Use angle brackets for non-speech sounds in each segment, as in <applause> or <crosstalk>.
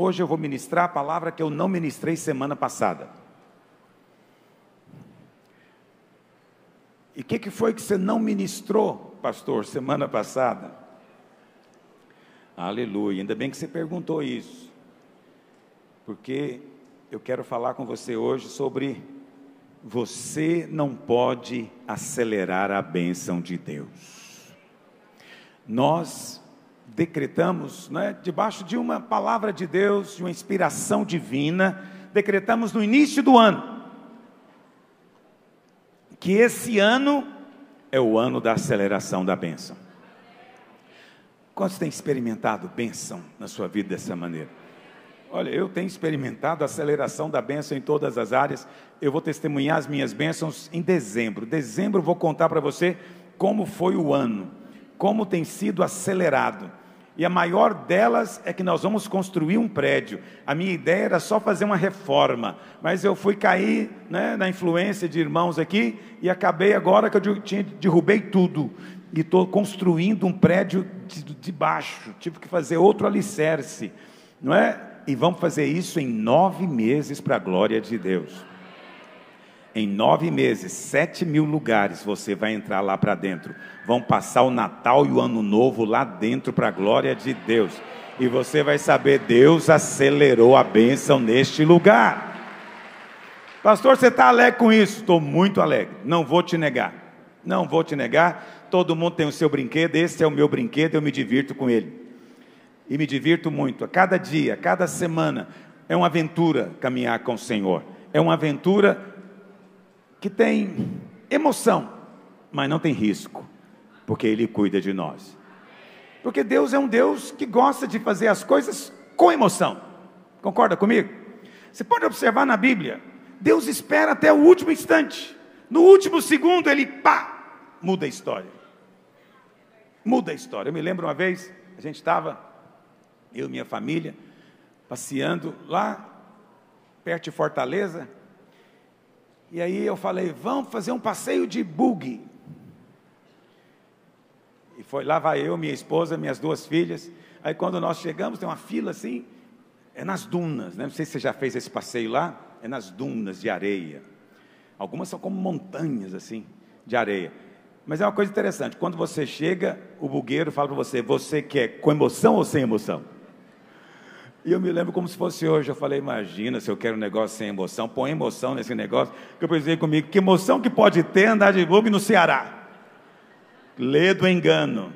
Hoje eu vou ministrar a palavra que eu não ministrei semana passada. E o que, que foi que você não ministrou, pastor, semana passada? Aleluia, ainda bem que você perguntou isso, porque eu quero falar com você hoje sobre você não pode acelerar a bênção de Deus. Nós decretamos, né, debaixo de uma palavra de Deus, de uma inspiração divina, decretamos no início do ano, que esse ano é o ano da aceleração da bênção. Quantos têm experimentado bênção na sua vida dessa maneira? Olha, eu tenho experimentado a aceleração da bênção em todas as áreas. Eu vou testemunhar as minhas bênçãos em dezembro. Dezembro vou contar para você como foi o ano, como tem sido acelerado. E a maior delas é que nós vamos construir um prédio. A minha ideia era só fazer uma reforma, mas eu fui cair né, na influência de irmãos aqui e acabei agora que eu tinha, derrubei tudo e estou construindo um prédio de, de baixo. Tive que fazer outro alicerce, não é? e vamos fazer isso em nove meses para a glória de Deus. Em nove meses, sete mil lugares você vai entrar lá para dentro. Vão passar o Natal e o Ano Novo lá dentro para a glória de Deus. E você vai saber, Deus acelerou a bênção neste lugar. Pastor, você está alegre com isso? Estou muito alegre. Não vou te negar. Não vou te negar. Todo mundo tem o seu brinquedo, esse é o meu brinquedo, eu me divirto com ele e me divirto muito. A cada dia, a cada semana, é uma aventura caminhar com o Senhor. É uma aventura que tem emoção, mas não tem risco, porque Ele cuida de nós. Porque Deus é um Deus que gosta de fazer as coisas com emoção. Concorda comigo? Você pode observar na Bíblia, Deus espera até o último instante. No último segundo, ele pá, muda a história. Muda a história. Eu me lembro uma vez, a gente estava eu e minha família, passeando lá perto de Fortaleza. E aí eu falei, vamos fazer um passeio de buggy. E foi lá vai eu, minha esposa, minhas duas filhas. Aí quando nós chegamos, tem uma fila assim, é nas dunas, né? Não sei se você já fez esse passeio lá, é nas dunas de areia. Algumas são como montanhas assim, de areia. Mas é uma coisa interessante, quando você chega, o bugueiro fala para você, você quer com emoção ou sem emoção? E eu me lembro como se fosse hoje. Eu falei, imagina se eu quero um negócio sem emoção, põe emoção nesse negócio. Que eu pensei comigo, que emoção que pode ter andar de bug no Ceará? Lê do engano.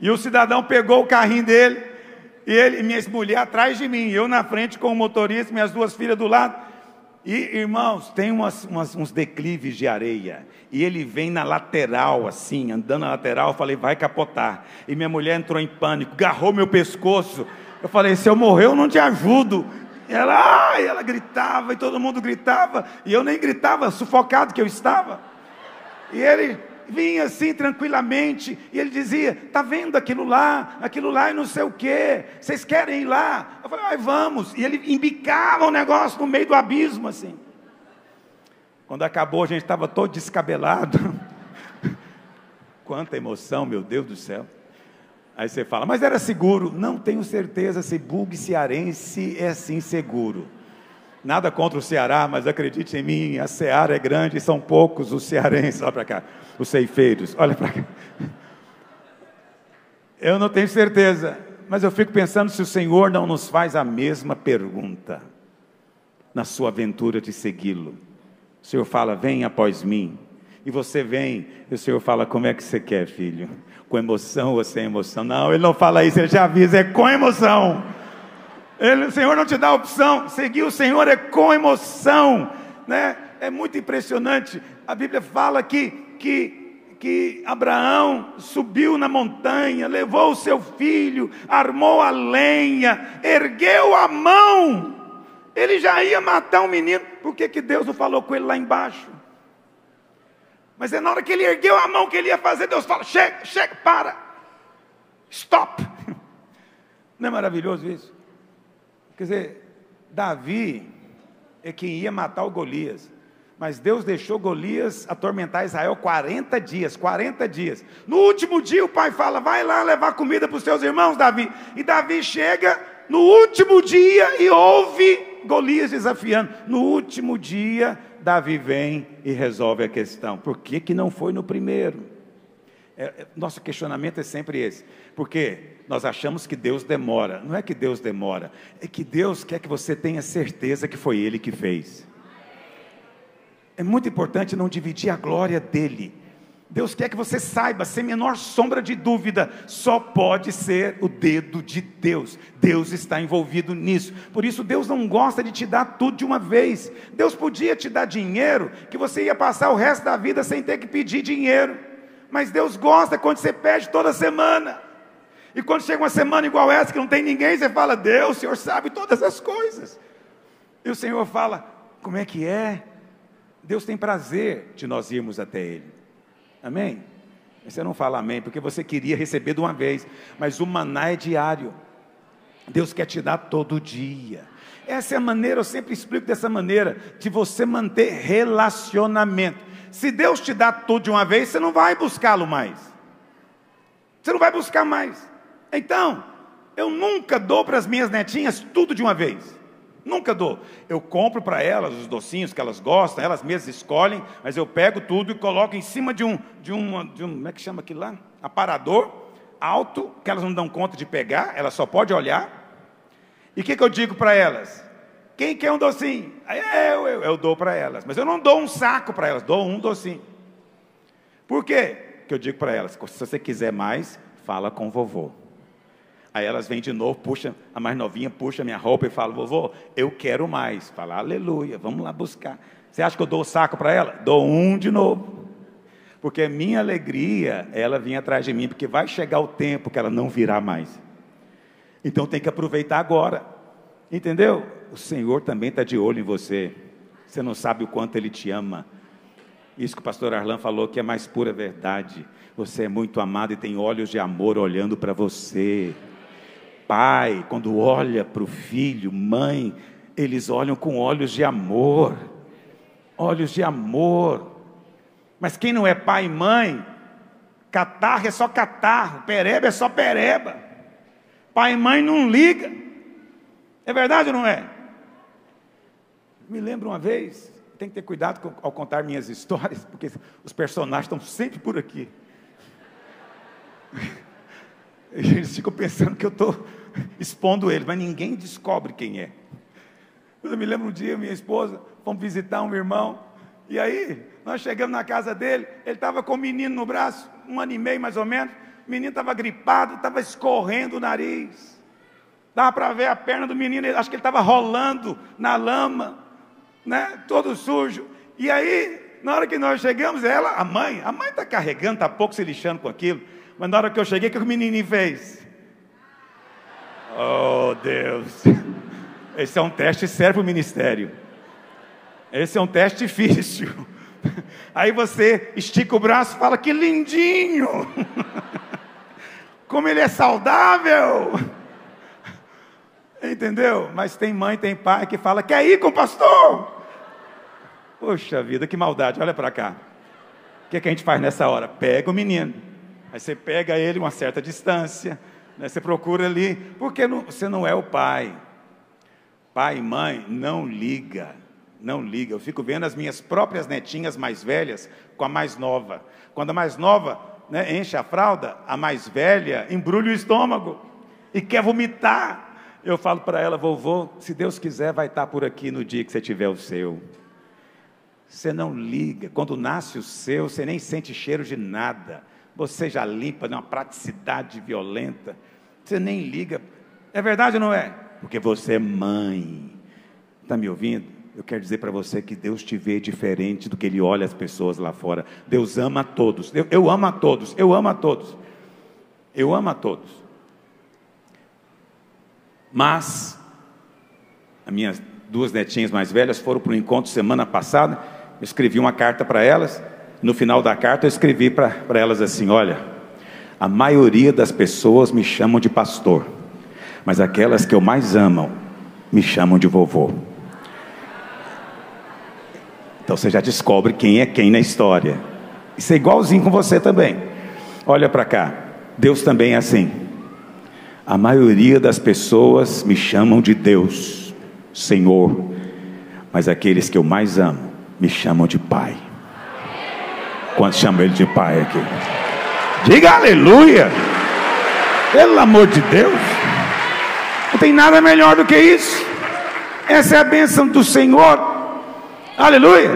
E o cidadão pegou o carrinho dele, e ele, minha mulher atrás de mim, eu na frente com o motorista, minhas duas filhas do lado. E, irmãos, tem umas, umas, uns declives de areia. E ele vem na lateral, assim, andando na lateral. Eu falei, vai capotar. E minha mulher entrou em pânico, agarrou meu pescoço. Eu falei: se eu morrer, eu não te ajudo. E ela, ai, ela gritava e todo mundo gritava, e eu nem gritava, sufocado que eu estava. E ele vinha assim tranquilamente, e ele dizia: Está vendo aquilo lá, aquilo lá e não sei o que, vocês querem ir lá? Eu falei: ai, vamos. E ele embicava o negócio no meio do abismo assim. Quando acabou, a gente estava todo descabelado. <laughs> Quanta emoção, meu Deus do céu. Aí você fala, mas era seguro? Não tenho certeza se bug cearense é assim seguro. Nada contra o Ceará, mas acredite em mim, a Seara é grande e são poucos os cearenses. Olha para cá, os ceifeiros, olha para cá. Eu não tenho certeza, mas eu fico pensando se o Senhor não nos faz a mesma pergunta na sua aventura de segui-lo. O Senhor fala: Vem após mim. E você vem, e o Senhor fala: Como é que você quer, filho? Com emoção ou sem emoção. Não, ele não fala isso, ele já avisa, é com emoção. Ele, o Senhor não te dá opção, seguir o Senhor é com emoção, né? É muito impressionante. A Bíblia fala que, que que Abraão subiu na montanha, levou o seu filho, armou a lenha, ergueu a mão. Ele já ia matar um menino. Por que, que Deus não falou com ele lá embaixo? Mas é na hora que ele ergueu a mão que ele ia fazer, Deus fala: chega, chega, para, stop. <laughs> Não é maravilhoso isso? Quer dizer, Davi é quem ia matar o Golias. Mas Deus deixou Golias atormentar Israel 40 dias, 40 dias. No último dia o pai fala: vai lá levar comida para os seus irmãos, Davi. E Davi chega no último dia e ouve Golias desafiando. No último dia, Davi vem e resolve a questão. Por que, que não foi no primeiro? É, é, nosso questionamento é sempre esse. Porque nós achamos que Deus demora. Não é que Deus demora, é que Deus quer que você tenha certeza que foi Ele que fez. É muito importante não dividir a glória dele. Deus quer que você saiba, sem menor sombra de dúvida, só pode ser o dedo de Deus. Deus está envolvido nisso. Por isso, Deus não gosta de te dar tudo de uma vez. Deus podia te dar dinheiro, que você ia passar o resto da vida sem ter que pedir dinheiro. Mas Deus gosta quando você pede toda semana. E quando chega uma semana igual essa, que não tem ninguém, você fala: Deus, o Senhor sabe todas as coisas. E o Senhor fala: Como é que é? Deus tem prazer de nós irmos até Ele. Amém? Você não fala amém, porque você queria receber de uma vez, mas o maná é diário. Deus quer te dar todo dia. Essa é a maneira, eu sempre explico dessa maneira, de você manter relacionamento. Se Deus te dá tudo de uma vez, você não vai buscá-lo mais. Você não vai buscar mais. Então, eu nunca dou para as minhas netinhas tudo de uma vez. Nunca dou. Eu compro para elas os docinhos que elas gostam, elas mesmas escolhem, mas eu pego tudo e coloco em cima de um, de um, de um como é que chama aquilo lá? Aparador alto, que elas não dão conta de pegar, elas só podem olhar. E o que, que eu digo para elas? Quem quer um docinho? Eu, eu, eu dou para elas, mas eu não dou um saco para elas, dou um docinho. Por quê? Que eu digo para elas: se você quiser mais, fala com vovô. Aí elas vêm de novo, puxa, a mais novinha puxa minha roupa e fala, vovô, eu quero mais. Fala, aleluia, vamos lá buscar. Você acha que eu dou o saco para ela? Dou um de novo. Porque minha alegria, ela vinha atrás de mim, porque vai chegar o tempo que ela não virá mais. Então tem que aproveitar agora. Entendeu? O Senhor também está de olho em você. Você não sabe o quanto Ele te ama. Isso que o pastor Arlan falou que é mais pura verdade. Você é muito amado e tem olhos de amor olhando para você pai, quando olha para o filho, mãe, eles olham com olhos de amor. Olhos de amor. Mas quem não é pai e mãe, catarro é só catarro, pereba é só pereba. Pai e mãe não liga. É verdade ou não é? Me lembro uma vez, tem que ter cuidado ao contar minhas histórias, porque os personagens estão sempre por aqui. <laughs> Eles ficam pensando que eu estou expondo ele, mas ninguém descobre quem é. Eu me lembro um dia, minha esposa, fomos visitar um irmão, e aí nós chegamos na casa dele, ele estava com o um menino no braço, um ano e meio mais ou menos, o menino estava gripado, estava escorrendo o nariz, dava para ver a perna do menino, acho que ele estava rolando na lama, né, todo sujo, e aí, na hora que nós chegamos, ela, a mãe, a mãe está carregando, está pouco se lixando com aquilo, mas na hora que eu cheguei, o que o menininho fez? Oh, Deus. Esse é um teste sério para o ministério. Esse é um teste difícil. Aí você estica o braço e fala: Que lindinho! Como ele é saudável! Entendeu? Mas tem mãe, tem pai que fala: Quer ir com o pastor? Poxa vida, que maldade, olha para cá. O que, é que a gente faz nessa hora? Pega o menino. Aí você pega ele uma certa distância né? Você procura ali, porque não, você não é o pai. Pai e mãe, não liga, não liga. Eu fico vendo as minhas próprias netinhas mais velhas com a mais nova. Quando a mais nova né, enche a fralda, a mais velha embrulha o estômago e quer vomitar. Eu falo para ela, vovô, se Deus quiser, vai estar por aqui no dia que você tiver o seu. Você não liga. Quando nasce o seu, você nem sente cheiro de nada. Você já limpa de uma praticidade violenta. Você nem liga. É verdade ou não é? Porque você é mãe. Está me ouvindo? Eu quero dizer para você que Deus te vê diferente do que Ele olha as pessoas lá fora. Deus ama a todos. Eu, eu amo a todos. Eu amo a todos. Eu amo a todos. Mas, as minhas duas netinhas mais velhas foram para um encontro semana passada. Eu escrevi uma carta para elas. No final da carta, eu escrevi para elas assim: Olha, a maioria das pessoas me chamam de pastor, mas aquelas que eu mais amo me chamam de vovô. Então você já descobre quem é quem na história. Isso é igualzinho com você também. Olha para cá, Deus também é assim. A maioria das pessoas me chamam de Deus, Senhor, mas aqueles que eu mais amo me chamam de Pai. Quantos chamam Ele de Pai aqui? Diga aleluia! Pelo amor de Deus, não tem nada melhor do que isso. Essa é a bênção do Senhor. Aleluia!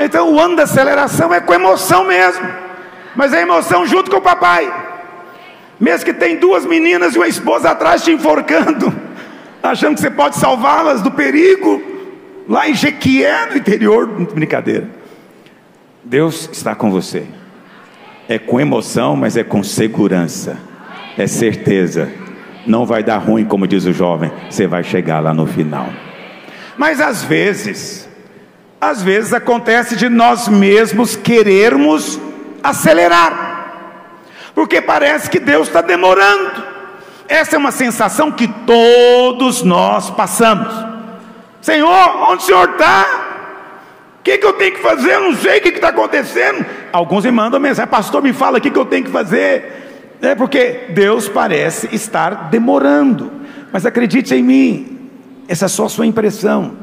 Então o ano da aceleração é com emoção mesmo, mas é emoção junto com o papai. Mesmo que tem duas meninas e uma esposa atrás te enforcando, <laughs> achando que você pode salvá-las do perigo, lá em Jequié, no interior, brincadeira. Deus está com você. É com emoção, mas é com segurança. É certeza. Não vai dar ruim, como diz o jovem. Você vai chegar lá no final. Mas às vezes, às vezes acontece de nós mesmos querermos acelerar. Porque parece que Deus está demorando. Essa é uma sensação que todos nós passamos. Senhor, onde o Senhor está? Que, que, eu tenho que fazer? Eu não sei o que está acontecendo. Alguns me mandam mensagem, pastor, me fala o que, que eu tenho que fazer. É porque Deus parece estar demorando. Mas acredite em mim, essa é só sua impressão.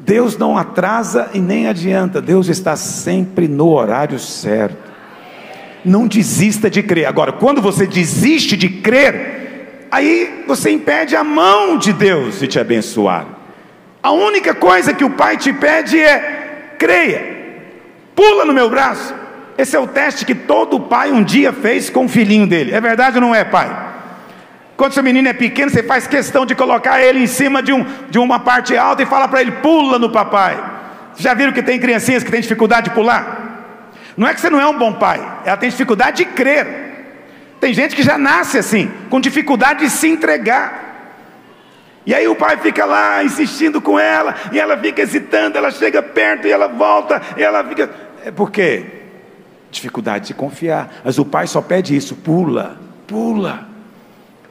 Deus não atrasa e nem adianta, Deus está sempre no horário certo. Não desista de crer. Agora, quando você desiste de crer, aí você impede a mão de Deus de te abençoar. A única coisa que o Pai te pede é creia, pula no meu braço. Esse é o teste que todo pai um dia fez com o filhinho dele. É verdade ou não é, pai? Quando seu menino é pequeno, você faz questão de colocar ele em cima de, um, de uma parte alta e fala para ele: pula no papai. Já viram que tem criancinhas que têm dificuldade de pular? Não é que você não é um bom pai, ela tem dificuldade de crer. Tem gente que já nasce assim, com dificuldade de se entregar. E aí o pai fica lá insistindo com ela, e ela fica hesitando, ela chega perto e ela volta, e ela fica. É por quê? Dificuldade de confiar. Mas o pai só pede isso: pula, pula,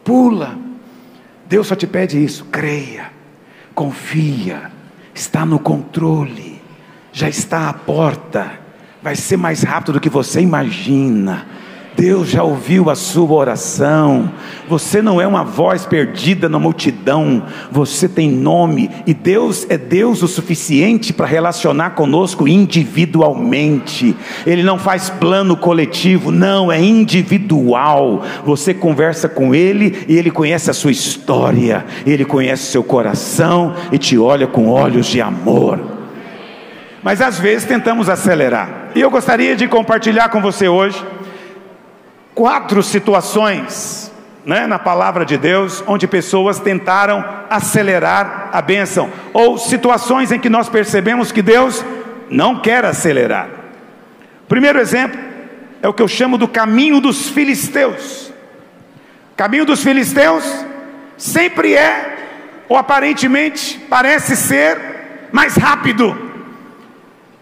pula. Deus só te pede isso: creia, confia, está no controle, já está à porta, vai ser mais rápido do que você imagina Deus já ouviu a sua oração. Você não é uma voz perdida na multidão. Você tem nome e Deus é Deus o suficiente para relacionar conosco individualmente. Ele não faz plano coletivo, não, é individual. Você conversa com ele e ele conhece a sua história, ele conhece seu coração e te olha com olhos de amor. Mas às vezes tentamos acelerar. E eu gostaria de compartilhar com você hoje quatro situações né, na palavra de Deus onde pessoas tentaram acelerar a bênção, ou situações em que nós percebemos que Deus não quer acelerar. Primeiro exemplo é o que eu chamo do caminho dos filisteus. caminho dos filisteus sempre é, ou aparentemente parece ser, mais rápido.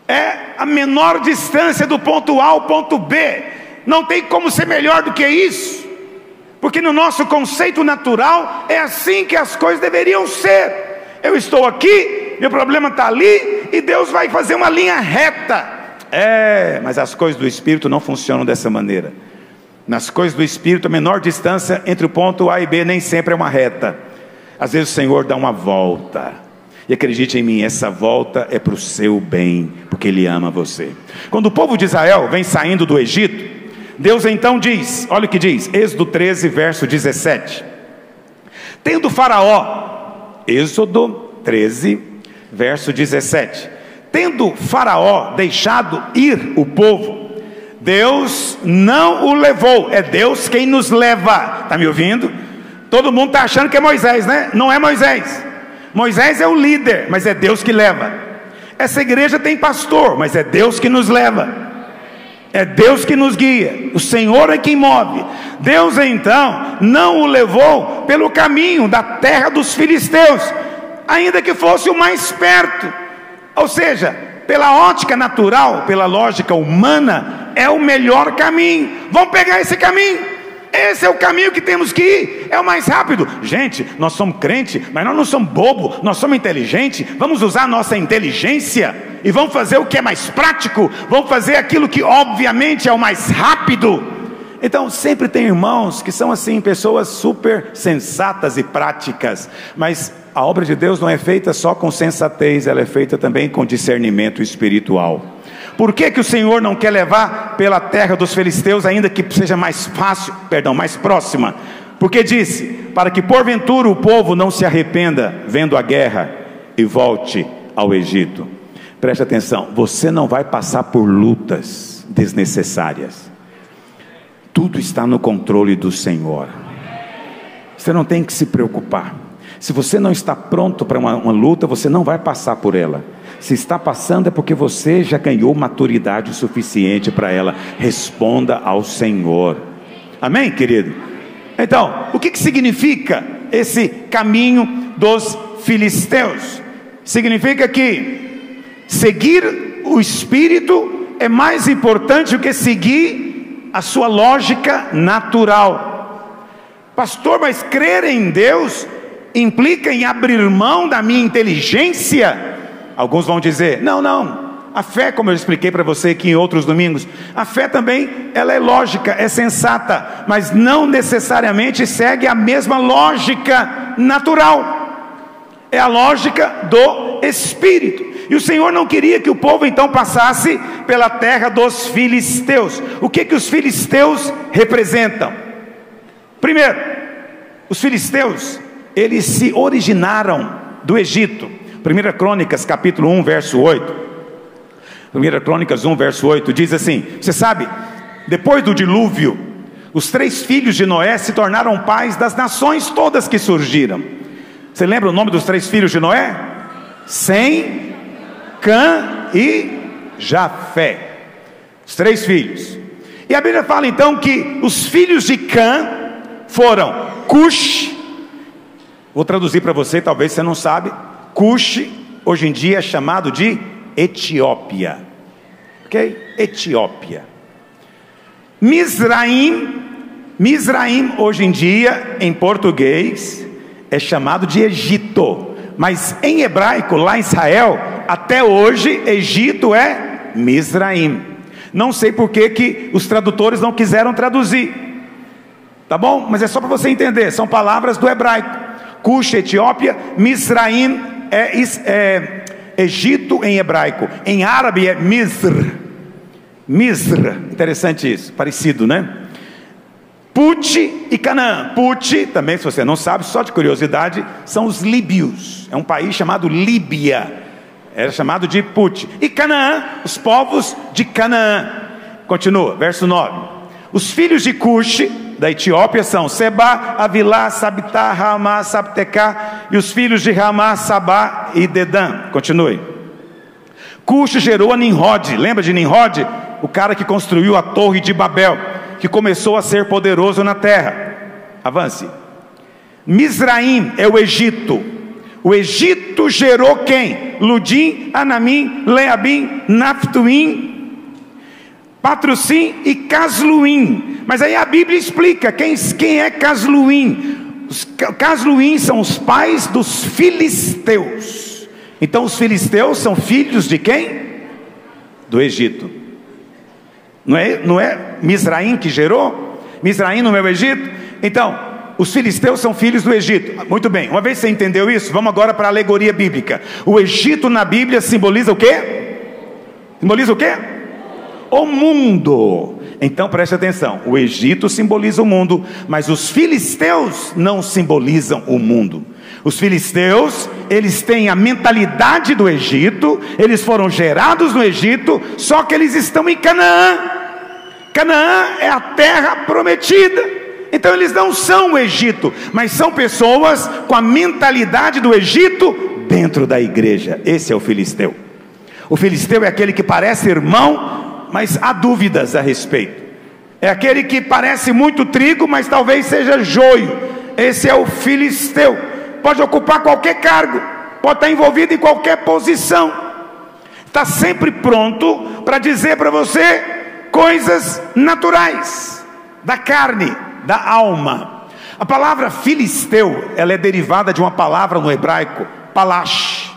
É a menor distância do ponto A ao ponto B não tem como ser melhor do que isso, porque no nosso conceito natural é assim que as coisas deveriam ser. Eu estou aqui, meu problema está ali, e Deus vai fazer uma linha reta. É, mas as coisas do Espírito não funcionam dessa maneira. Nas coisas do Espírito, a menor distância entre o ponto A e B nem sempre é uma reta. Às vezes o Senhor dá uma volta. E acredite em mim, essa volta é para o seu bem, porque Ele ama você. Quando o povo de Israel vem saindo do Egito, Deus então diz: olha o que diz, Êxodo 13, verso 17. Tendo Faraó, Êxodo 13, verso 17. Tendo Faraó deixado ir o povo, Deus não o levou, é Deus quem nos leva. Está me ouvindo? Todo mundo está achando que é Moisés, né? Não é Moisés. Moisés é o líder, mas é Deus que leva. Essa igreja tem pastor, mas é Deus que nos leva. É Deus que nos guia, o Senhor é quem move. Deus então não o levou pelo caminho da terra dos filisteus, ainda que fosse o mais perto. Ou seja, pela ótica natural, pela lógica humana, é o melhor caminho. Vamos pegar esse caminho. Esse é o caminho que temos que ir, é o mais rápido. Gente, nós somos crente, mas nós não somos bobo, nós somos inteligente. Vamos usar a nossa inteligência e vamos fazer o que é mais prático, vamos fazer aquilo que obviamente é o mais rápido. Então, sempre tem irmãos que são assim, pessoas super sensatas e práticas, mas a obra de Deus não é feita só com sensatez, ela é feita também com discernimento espiritual. Por que, que o Senhor não quer levar pela terra dos filisteus, ainda que seja mais fácil, perdão, mais próxima? Porque disse: para que porventura o povo não se arrependa vendo a guerra e volte ao Egito. Preste atenção, você não vai passar por lutas desnecessárias. Tudo está no controle do Senhor. Você não tem que se preocupar. Se você não está pronto para uma, uma, luta, você não vai passar por ela. Se está passando é porque você já ganhou maturidade suficiente para ela. Responda ao Senhor. Amém, querido? Então, o que, que significa esse caminho dos filisteus? Significa que seguir o Espírito é mais importante do que seguir a sua lógica natural. Pastor, mas crer em Deus implica em abrir mão da minha inteligência? Alguns vão dizer: não, não. A fé, como eu expliquei para você aqui em outros domingos, a fé também ela é lógica, é sensata, mas não necessariamente segue a mesma lógica natural. É a lógica do Espírito. E o Senhor não queria que o povo então passasse pela terra dos filisteus. O que que os filisteus representam? Primeiro, os filisteus, eles se originaram do Egito. 1 Crônicas, capítulo 1, verso 8. 1 Crônicas 1, verso 8 diz assim: Você sabe, depois do dilúvio, os três filhos de Noé se tornaram pais das nações todas que surgiram. Você lembra o nome dos três filhos de Noé? Sem, Cã e Jafé. Os três filhos. E a Bíblia fala então que os filhos de Cã foram Cush. Vou traduzir para você, talvez você não sabe. Cush, hoje em dia é chamado de Etiópia. Ok? Etiópia. Misraim, Misraim hoje em dia, em português, é chamado de Egito. Mas em hebraico, lá em Israel, até hoje, Egito é Misraim. Não sei por que, que os tradutores não quiseram traduzir. Tá bom? Mas é só para você entender, são palavras do hebraico. Cuxa, Etiópia, Misraim é, é Egito em hebraico, em árabe é Misr. Misr, interessante isso, parecido, né? Put e Canaã. Put, também, se você não sabe, só de curiosidade, são os líbios. É um país chamado Líbia. Era chamado de Put. E Canaã, os povos de Canaã. Continua, verso 9. Os filhos de Cush, da Etiópia, são Seba, Avilá, Sabitá, Ramá, Sabtecá, e os filhos de Ramá, Sabá e Dedã. Continue. Cush gerou a Nimrod. Lembra de Nimrod? O cara que construiu a torre de Babel que começou a ser poderoso na terra. Avance. Misraim é o Egito. O Egito gerou quem? Ludim, Anamim, Leabim, Naftuim, Patrocim e Casluim. Mas aí a Bíblia explica quem, quem é Casluim. Os Casluim são os pais dos filisteus. Então os filisteus são filhos de quem? Do Egito. Não é, não é Misraim que gerou? Misraim no meu Egito? Então, os filisteus são filhos do Egito. Muito bem, uma vez você entendeu isso, vamos agora para a alegoria bíblica. O Egito na Bíblia simboliza o quê? Simboliza o quê? O mundo. Então preste atenção: o Egito simboliza o mundo, mas os filisteus não simbolizam o mundo. Os filisteus, eles têm a mentalidade do Egito, eles foram gerados no Egito, só que eles estão em Canaã. Canaã é a terra prometida. Então eles não são o Egito, mas são pessoas com a mentalidade do Egito dentro da igreja. Esse é o filisteu. O filisteu é aquele que parece irmão, mas há dúvidas a respeito. É aquele que parece muito trigo, mas talvez seja joio. Esse é o filisteu. Pode ocupar qualquer cargo, pode estar envolvido em qualquer posição. Está sempre pronto para dizer para você coisas naturais, da carne, da alma. A palavra filisteu, ela é derivada de uma palavra no hebraico, palash,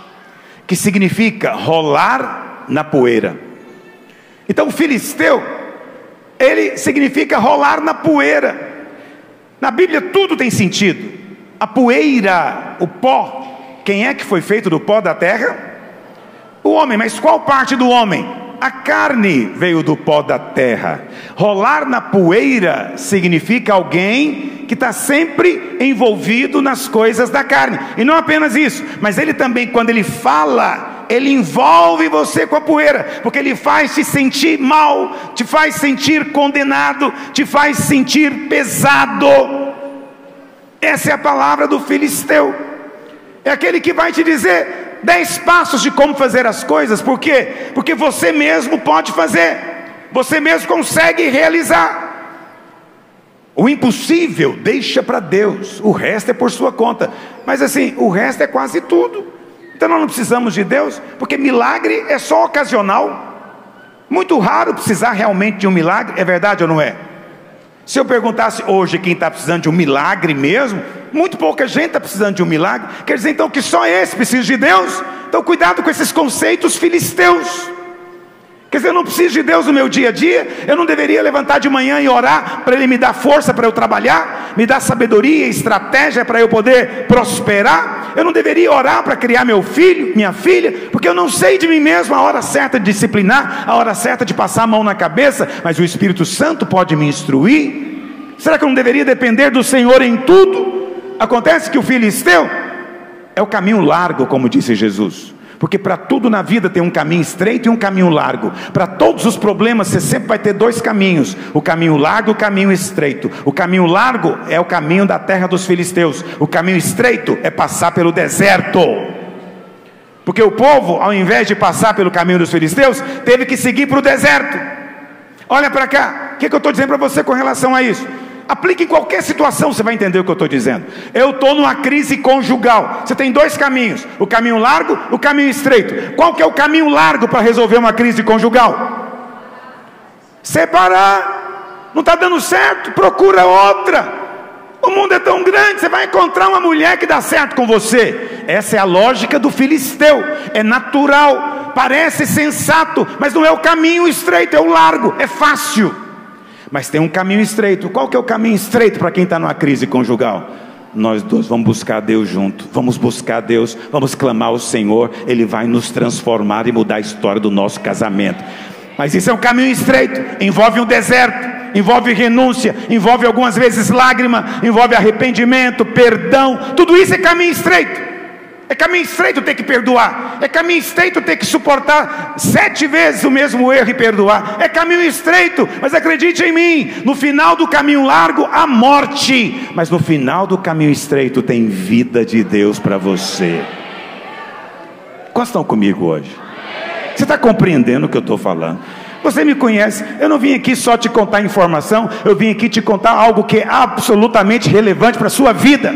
que significa rolar na poeira. Então, filisteu ele significa rolar na poeira. Na Bíblia tudo tem sentido. A poeira, o pó, quem é que foi feito do pó da terra? O homem, mas qual parte do homem? A carne veio do pó da terra. Rolar na poeira significa alguém que está sempre envolvido nas coisas da carne. E não apenas isso, mas ele também, quando ele fala, ele envolve você com a poeira, porque ele faz te sentir mal, te faz sentir condenado, te faz sentir pesado. Essa é a palavra do filisteu. É aquele que vai te dizer dez passos de como fazer as coisas, por quê? Porque você mesmo pode fazer, você mesmo consegue realizar. O impossível deixa para Deus, o resto é por sua conta. Mas assim, o resto é quase tudo. Então nós não precisamos de Deus, porque milagre é só ocasional. Muito raro precisar realmente de um milagre, é verdade ou não é? Se eu perguntasse hoje quem está precisando de um milagre mesmo, muito pouca gente está precisando de um milagre. Quer dizer então que só esse precisa de Deus? Então cuidado com esses conceitos filisteus. Quer dizer, eu não preciso de Deus no meu dia a dia, eu não deveria levantar de manhã e orar para Ele me dar força para eu trabalhar, me dar sabedoria, estratégia para eu poder prosperar, eu não deveria orar para criar meu filho, minha filha, porque eu não sei de mim mesmo a hora certa de disciplinar, a hora certa de passar a mão na cabeça, mas o Espírito Santo pode me instruir. Será que eu não deveria depender do Senhor em tudo? Acontece que o filisteu é o caminho largo, como disse Jesus. Porque para tudo na vida tem um caminho estreito e um caminho largo. Para todos os problemas você sempre vai ter dois caminhos: o caminho largo e o caminho estreito. O caminho largo é o caminho da terra dos filisteus. O caminho estreito é passar pelo deserto. Porque o povo, ao invés de passar pelo caminho dos filisteus, teve que seguir para o deserto. Olha para cá, o que, que eu estou dizendo para você com relação a isso? Aplique em qualquer situação, você vai entender o que eu estou dizendo. Eu estou numa crise conjugal. Você tem dois caminhos: o caminho largo, o caminho estreito. Qual que é o caminho largo para resolver uma crise conjugal? Separar. Não está dando certo? Procura outra. O mundo é tão grande, você vai encontrar uma mulher que dá certo com você. Essa é a lógica do filisteu. É natural, parece sensato, mas não é o caminho estreito, é o largo, é fácil. Mas tem um caminho estreito. Qual que é o caminho estreito para quem está numa crise conjugal? Nós dois vamos buscar Deus junto, vamos buscar Deus, vamos clamar ao Senhor, Ele vai nos transformar e mudar a história do nosso casamento. Mas isso é um caminho estreito, envolve um deserto, envolve renúncia, envolve algumas vezes lágrima, envolve arrependimento, perdão, tudo isso é caminho estreito. É caminho estreito ter que perdoar. É caminho estreito ter que suportar sete vezes o mesmo erro e perdoar. É caminho estreito, mas acredite em mim: no final do caminho largo, a morte. Mas no final do caminho estreito, tem vida de Deus para você. Quantos estão comigo hoje? Você está compreendendo o que eu estou falando? Você me conhece, eu não vim aqui só te contar informação, eu vim aqui te contar algo que é absolutamente relevante para a sua vida.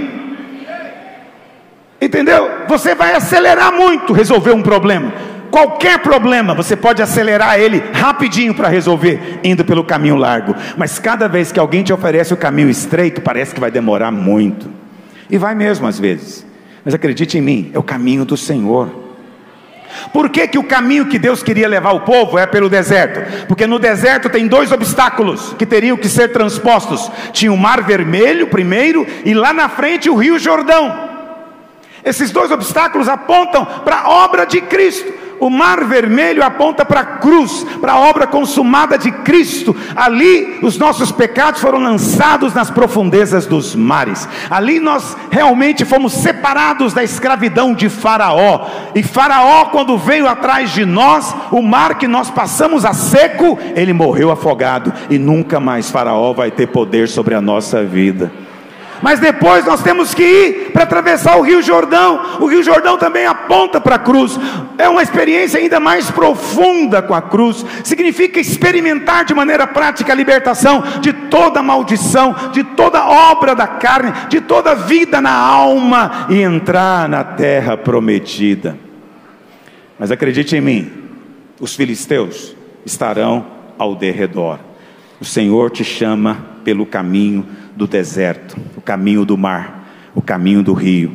Entendeu? Você vai acelerar muito resolver um problema. Qualquer problema, você pode acelerar ele rapidinho para resolver, indo pelo caminho largo. Mas cada vez que alguém te oferece o caminho estreito, parece que vai demorar muito. E vai mesmo às vezes. Mas acredite em mim, é o caminho do Senhor. Por que, que o caminho que Deus queria levar o povo é pelo deserto? Porque no deserto tem dois obstáculos que teriam que ser transpostos: tinha o Mar Vermelho primeiro, e lá na frente o Rio Jordão. Esses dois obstáculos apontam para a obra de Cristo. O mar vermelho aponta para a cruz, para a obra consumada de Cristo. Ali os nossos pecados foram lançados nas profundezas dos mares. Ali nós realmente fomos separados da escravidão de Faraó. E Faraó, quando veio atrás de nós, o mar que nós passamos a seco, ele morreu afogado. E nunca mais Faraó vai ter poder sobre a nossa vida. Mas depois nós temos que ir para atravessar o Rio Jordão. O Rio Jordão também aponta para a cruz. É uma experiência ainda mais profunda com a cruz. Significa experimentar de maneira prática a libertação de toda maldição, de toda obra da carne, de toda vida na alma e entrar na terra prometida. Mas acredite em mim, os filisteus estarão ao derredor. O Senhor te chama pelo caminho do deserto, o caminho do mar, o caminho do rio.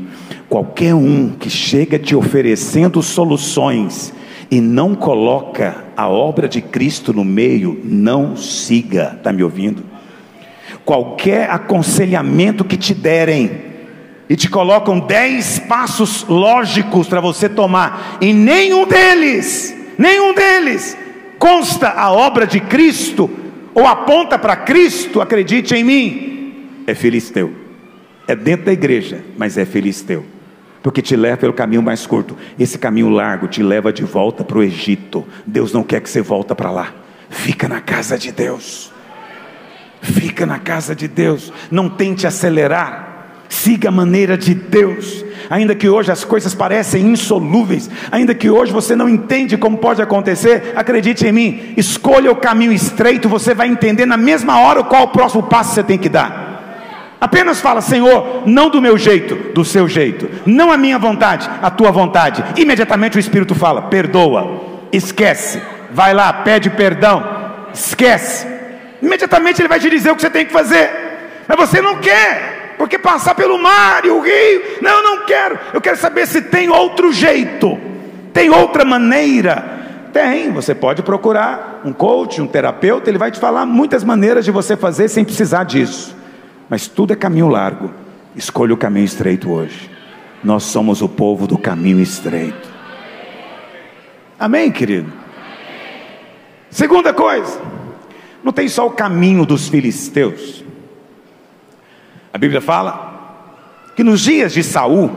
Qualquer um que chega te oferecendo soluções e não coloca a obra de Cristo no meio, não siga. Está me ouvindo? Qualquer aconselhamento que te derem, e te colocam dez passos lógicos para você tomar, e nenhum deles, nenhum deles consta a obra de Cristo, ou aponta para Cristo, acredite em mim, é filisteu. É dentro da igreja, mas é filisteu porque te leva pelo caminho mais curto. Esse caminho largo te leva de volta para o Egito. Deus não quer que você volte para lá. Fica na casa de Deus. Fica na casa de Deus. Não tente acelerar. Siga a maneira de Deus. Ainda que hoje as coisas parecem insolúveis, ainda que hoje você não entende como pode acontecer, acredite em mim, escolha o caminho estreito, você vai entender na mesma hora qual o próximo passo você tem que dar. Apenas fala, Senhor, não do meu jeito, do seu jeito, não a minha vontade, a tua vontade. Imediatamente o Espírito fala: perdoa, esquece, vai lá, pede perdão, esquece. Imediatamente ele vai te dizer o que você tem que fazer, mas você não quer, porque passar pelo mar e o rio, não, eu não quero, eu quero saber se tem outro jeito, tem outra maneira. Tem, você pode procurar um coach, um terapeuta, ele vai te falar muitas maneiras de você fazer sem precisar disso mas tudo é caminho largo. Escolha o caminho estreito hoje. Nós somos o povo do caminho estreito. Amém, querido? Segunda coisa, não tem só o caminho dos filisteus. A Bíblia fala que nos dias de Saul,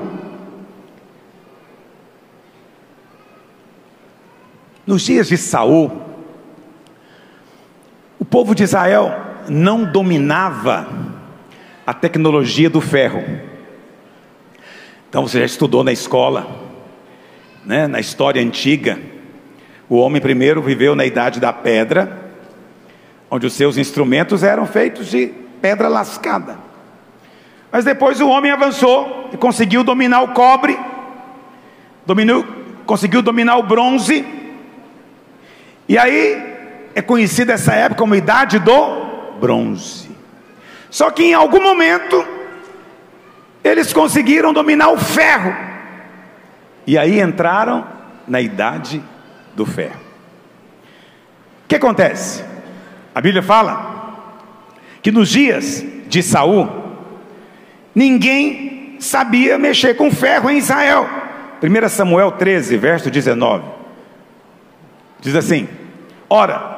nos dias de Saul, o povo de Israel não dominava a tecnologia do ferro. Então você já estudou na escola, né? na história antiga. O homem primeiro viveu na idade da pedra, onde os seus instrumentos eram feitos de pedra lascada. Mas depois o homem avançou e conseguiu dominar o cobre, dominou, conseguiu dominar o bronze. E aí é conhecida essa época como idade do bronze. Só que em algum momento eles conseguiram dominar o ferro. E aí entraram na idade do ferro. O que acontece? A Bíblia fala que nos dias de Saul ninguém sabia mexer com ferro em Israel. 1 Samuel 13, verso 19. Diz assim: Ora,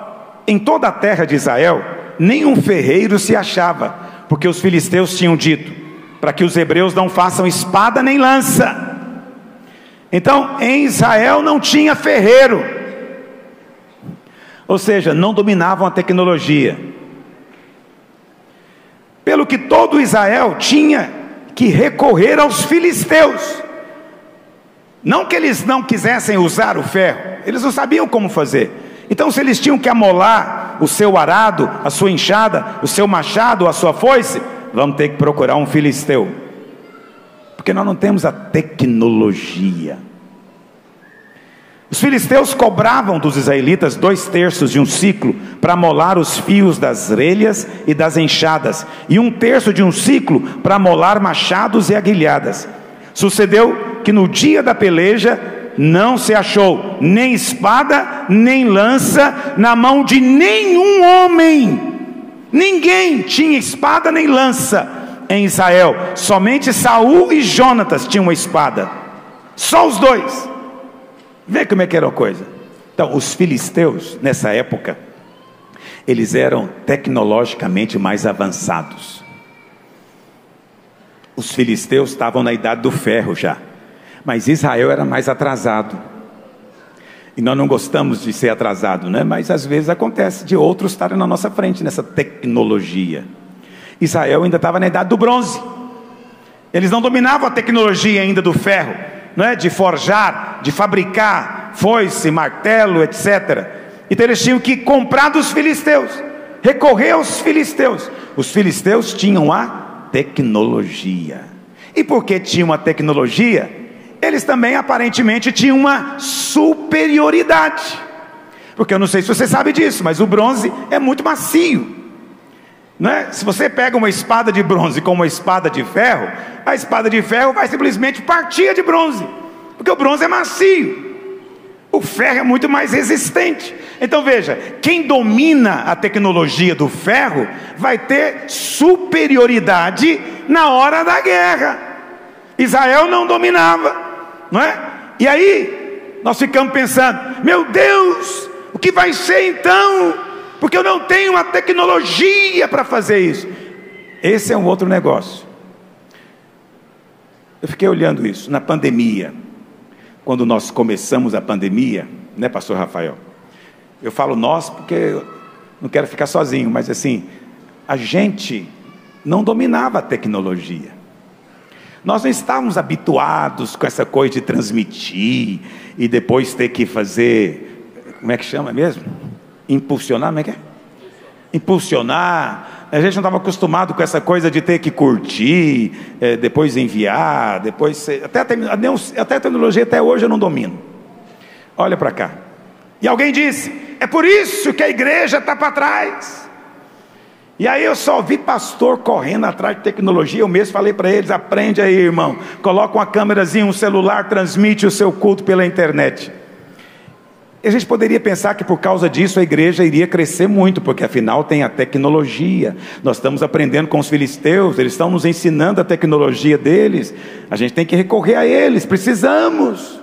em toda a terra de Israel, nenhum ferreiro se achava porque os filisteus tinham dito: para que os hebreus não façam espada nem lança. Então, em Israel não tinha ferreiro, ou seja, não dominavam a tecnologia. Pelo que todo Israel tinha que recorrer aos filisteus. Não que eles não quisessem usar o ferro, eles não sabiam como fazer. Então, se eles tinham que amolar o seu arado, a sua enxada, o seu machado, a sua foice, vamos ter que procurar um filisteu, porque nós não temos a tecnologia. Os filisteus cobravam dos israelitas dois terços de um ciclo para amolar os fios das relhas e das enxadas, e um terço de um ciclo para amolar machados e aguilhadas. Sucedeu que no dia da peleja não se achou nem espada, nem lança na mão de nenhum homem. Ninguém tinha espada nem lança em Israel. Somente Saul e Jonatas tinham uma espada. Só os dois. Vê como é que era a coisa. Então, os filisteus, nessa época, eles eram tecnologicamente mais avançados. Os filisteus estavam na idade do ferro já. Mas Israel era mais atrasado. E nós não gostamos de ser atrasado, né? Mas às vezes acontece de outros estarem na nossa frente nessa tecnologia. Israel ainda estava na idade do bronze. Eles não dominavam a tecnologia ainda do ferro, não é? De forjar, de fabricar foice, martelo, etc. Então eles tinham que comprar dos filisteus, recorrer aos filisteus. Os filisteus tinham a tecnologia. E porque tinham a tecnologia, eles também aparentemente tinham uma superioridade. Porque eu não sei se você sabe disso, mas o bronze é muito macio. Não é? Se você pega uma espada de bronze com uma espada de ferro, a espada de ferro vai simplesmente partir de bronze, porque o bronze é macio. O ferro é muito mais resistente. Então veja, quem domina a tecnologia do ferro vai ter superioridade na hora da guerra. Israel não dominava, não é? E aí nós ficamos pensando: meu Deus, o que vai ser então? Porque eu não tenho a tecnologia para fazer isso. Esse é um outro negócio. Eu fiquei olhando isso na pandemia. Quando nós começamos a pandemia, né, pastor Rafael? Eu falo nós porque não quero ficar sozinho, mas assim, a gente não dominava a tecnologia. Nós não estávamos habituados com essa coisa de transmitir e depois ter que fazer, como é que chama mesmo? Impulsionar, como é que é? Impulsionar. A gente não estava acostumado com essa coisa de ter que curtir, é, depois enviar, depois. Até a, até a tecnologia até hoje eu não domino. Olha para cá. E alguém disse: é por isso que a igreja está para trás. E aí eu só vi pastor correndo atrás de tecnologia. Eu mesmo falei para eles: aprende aí, irmão. Coloca uma câmerazinha, um celular, transmite o seu culto pela internet. E a gente poderia pensar que por causa disso a igreja iria crescer muito, porque afinal tem a tecnologia. Nós estamos aprendendo com os filisteus, eles estão nos ensinando a tecnologia deles. A gente tem que recorrer a eles, precisamos.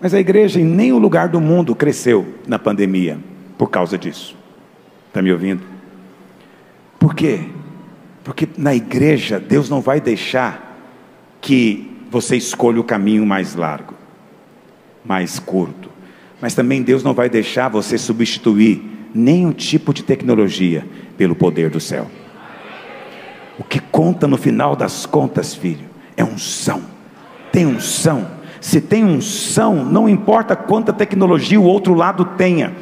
Mas a igreja em nenhum lugar do mundo cresceu na pandemia por causa disso. Está me ouvindo? Por quê? Porque na igreja Deus não vai deixar que você escolha o caminho mais largo, mais curto. Mas também Deus não vai deixar você substituir nenhum tipo de tecnologia pelo poder do céu. O que conta no final das contas, filho, é unção. Tem unção se tem unção, não importa quanta tecnologia o outro lado tenha,